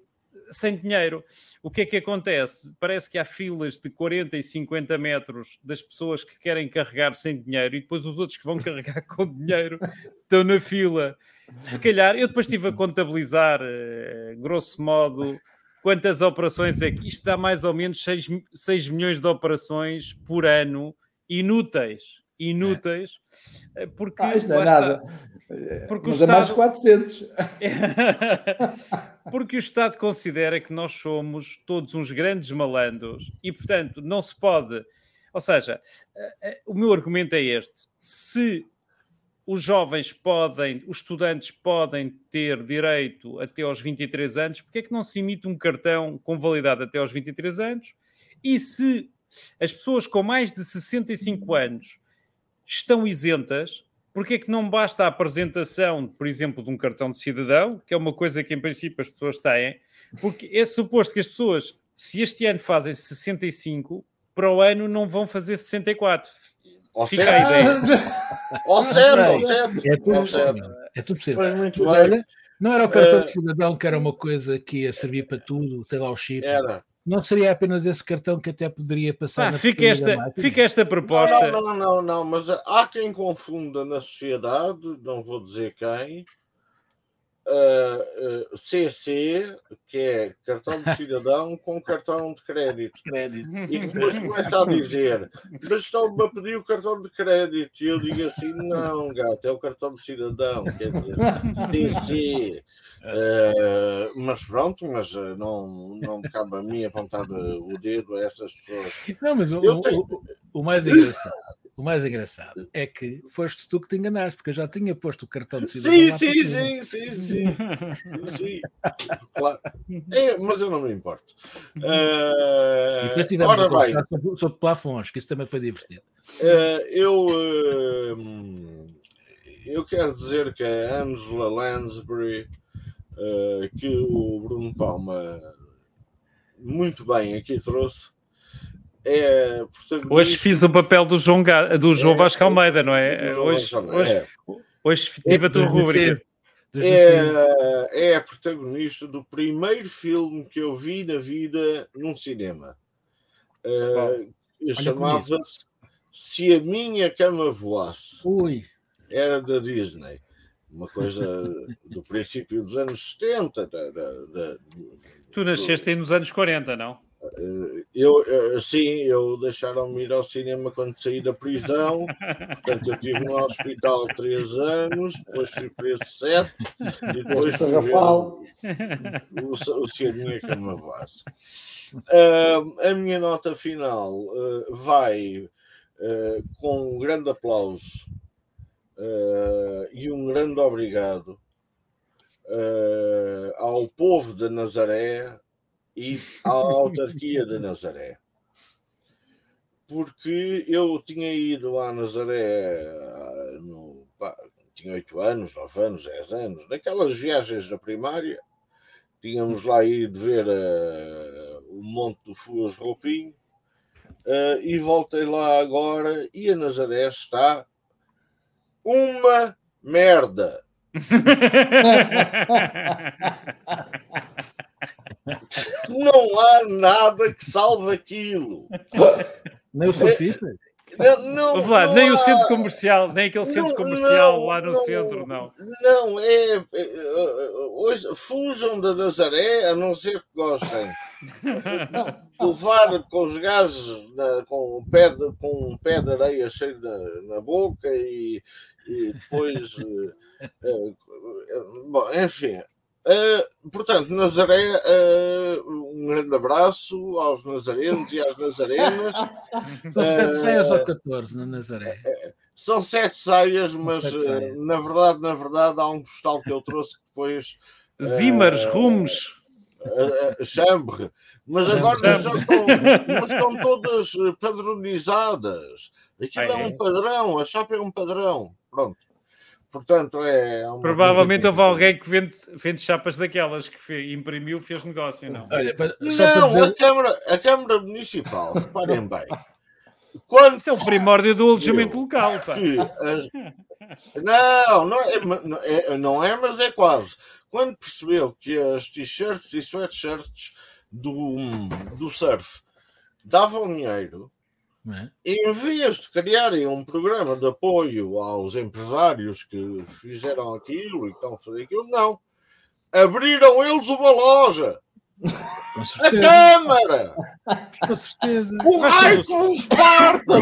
sem dinheiro. O que é que acontece? Parece que há filas de 40 e 50 metros das pessoas que querem carregar sem dinheiro e depois os outros que vão carregar com dinheiro estão na fila. Se calhar, eu depois estive a contabilizar, eh, grosso modo, quantas operações é que isto dá mais ou menos 6, 6 milhões de operações por ano inúteis. Inúteis, é. porque
ah, isto não é nada. Porque Mas o Estado... é mais 400.
Porque o Estado considera que nós somos todos uns grandes malandros e, portanto, não se pode Ou seja, o meu argumento é este: se os jovens podem, os estudantes podem ter direito até aos 23 anos, porque é que não se emite um cartão com validade até aos 23 anos? E se as pessoas com mais de 65 anos estão isentas, porque é que não basta a apresentação, por exemplo, de um cartão de cidadão, que é uma coisa que em princípio as pessoas têm, porque é suposto que as pessoas, se este ano fazem 65, para o ano não vão fazer 64
Ó Fica certo. a ideia. Ó certo, ó certo.
É tudo, certo. É tudo Olha, não era o cartão de cidadão que era uma coisa que ia servir para tudo, ter lá o chip.
Era.
Não seria apenas esse cartão que até poderia passar.
Ah, fica, esta, fica esta proposta.
Não, não, não, não, mas há quem confunda na sociedade, não vou dizer quem, uh, uh, CC, que é cartão de cidadão, com cartão de crédito.
crédito.
E depois começa a dizer: Mas estão-me a pedir o cartão de crédito. E eu digo assim: Não, gato, é o cartão de cidadão. Quer dizer, CC. Uh, mas pronto, mas uh, não, não cabe a mim apontar o dedo a essas pessoas.
Não, mas o, tenho... o, o, mais engraçado o mais engraçado é que foste tu que te enganaste, porque eu já tinha posto o cartão de
cidadão. Sim, sim, sim, sim, sim, sim. Claro. É, mas eu não me importo. Uh,
e tivemos ora bem. Sobre, sobre plafons, que isso também foi divertido.
Uh, eu, uh, eu quero dizer que a Angela Lansbury, uh, que o Bruno Palma muito bem aqui trouxe, é
Hoje fiz o papel do João, do João é, Vasco Almeida, não é? Hoje, hoje, é. hoje tive a tua rubrica.
É, é a protagonista do primeiro filme que eu vi na vida num cinema. Uh, Chamava-se Se a Minha Cama Voasse.
Ui.
Era da Disney. Uma coisa do princípio dos anos 70. Da, da, da,
tu nasceste do... aí nos anos 40, não?
Eh, eu, eh, sim, eu deixaram-me ir ao cinema quando saí da prisão, portanto eu estive no hospital três anos, depois fui preso sete e depois fui o, o, o Cianinha Cama Vaz. Uh, a minha nota final uh, vai uh, com um grande aplauso e um grande obrigado ao povo de Nazaré, e à autarquia de Nazaré. Porque eu tinha ido a Nazaré ah, no, pá, tinha 8 anos, 9 anos, 10 anos, naquelas viagens da primária, tínhamos lá ido ver uh, o Monte do Fuas Roupinho uh, e voltei lá agora e a Nazaré está uma merda. Não há nada que salve aquilo.
Nem o surfista?
Não, não, não nem há... o centro comercial, nem aquele centro comercial lá no centro, não.
Não, é, é, é. Hoje, fujam da Nazaré, a não ser que gostem. Levar com os gajos na, com, um pé de, com um pé de areia cheio na, na boca e, e depois. uh, uh, bom, enfim, Uh, portanto, Nazaré, uh, um grande abraço aos nazarenos e às nazarenas.
São sete saias ou 14 na Nazaré?
São sete saias, mas sete na verdade, na verdade, há um postal que eu trouxe que depois.
Zimers, rumos.
chambre, mas agora já estão, mas estão todas padronizadas. Aquilo é um padrão, a chapa é um padrão. Pronto. Portanto, é.
Provavelmente houve alguém que vende, vende chapas daquelas que fez, imprimiu, fez negócio, não?
Olha, não, dizer... a, Câmara, a Câmara Municipal, reparem bem. Quando...
Isso é o primórdio do alojamento local. Pá.
As... Não, não é, é, não é, mas é quase. Quando percebeu que as t-shirts e sweatshirts do, do surf davam dinheiro, é? Em vez de criarem um programa de apoio aos empresários que fizeram aquilo e estão a fazer aquilo, não. Abriram eles uma loja. A Câmara!
Com certeza.
O raio com Esparta!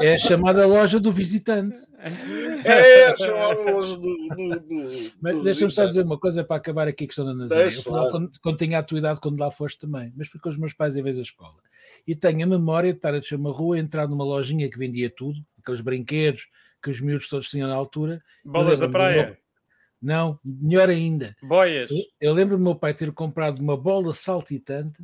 É a chamada loja do visitante.
É a chamada loja do, do, do
Mas deixa-me só dizer uma coisa para acabar aqui a questão da Nazaré. Eu lá quando, quando tinha a tua idade, quando lá foste também, mas fui com os meus pais em vez da escola. e tenho a memória de estar a descer uma rua, entrar numa lojinha que vendia tudo, aqueles brinquedos que os miúdos todos tinham na altura.
Bolas da praia?
Não, melhor ainda.
Boias.
Eu, eu lembro do meu pai ter comprado uma bola saltitante,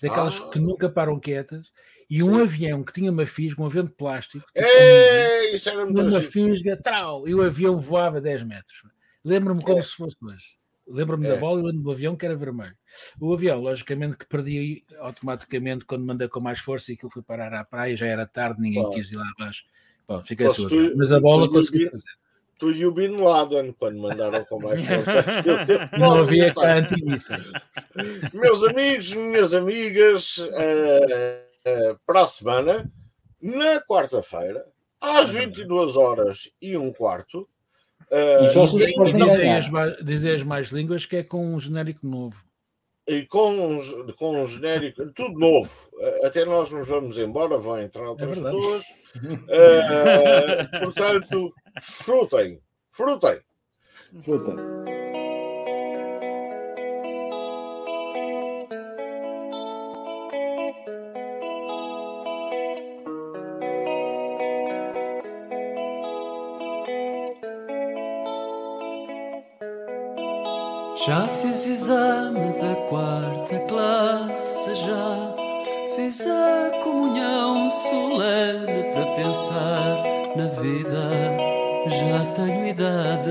daquelas ah. que nunca param quietas, e um Sim. avião que tinha uma fisga, um avião de plástico.
Tipo, Ei, isso era
uma fisga, trau, e o avião voava 10 metros. Lembro-me como é. se fosse hoje. Lembro-me é. da bola e lembro do avião que era vermelho. O avião, logicamente, que perdi automaticamente quando mandei com mais força e que ele foi parar à praia, já era tarde, ninguém Bom. quis ir lá abaixo. Bom, fiquei Mas a bola consegui fazer.
Tu e o Bin Laden, quando mandaram com mais força.
Não havia cá antimissas.
Meus amigos, minhas amigas, uh, uh, para a semana, na quarta-feira, às 22 horas e um quarto,
Uh, e, dizem, as, dizem as mais línguas que é com um genérico novo.
E com um, com um genérico, tudo novo. Até nós nos vamos embora, vão entrar outras é pessoas. Uh, portanto, frutem, frutem.
Frutem.
Já fiz exame da quarta classe, já fiz a comunhão solene para pensar na vida. Já tenho idade,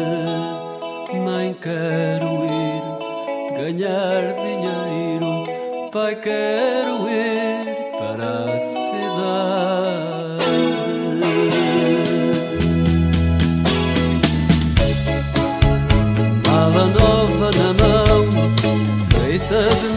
mãe, quero ir ganhar dinheiro. Pai, quero ir para a cidade. Mala nova na mão, feita de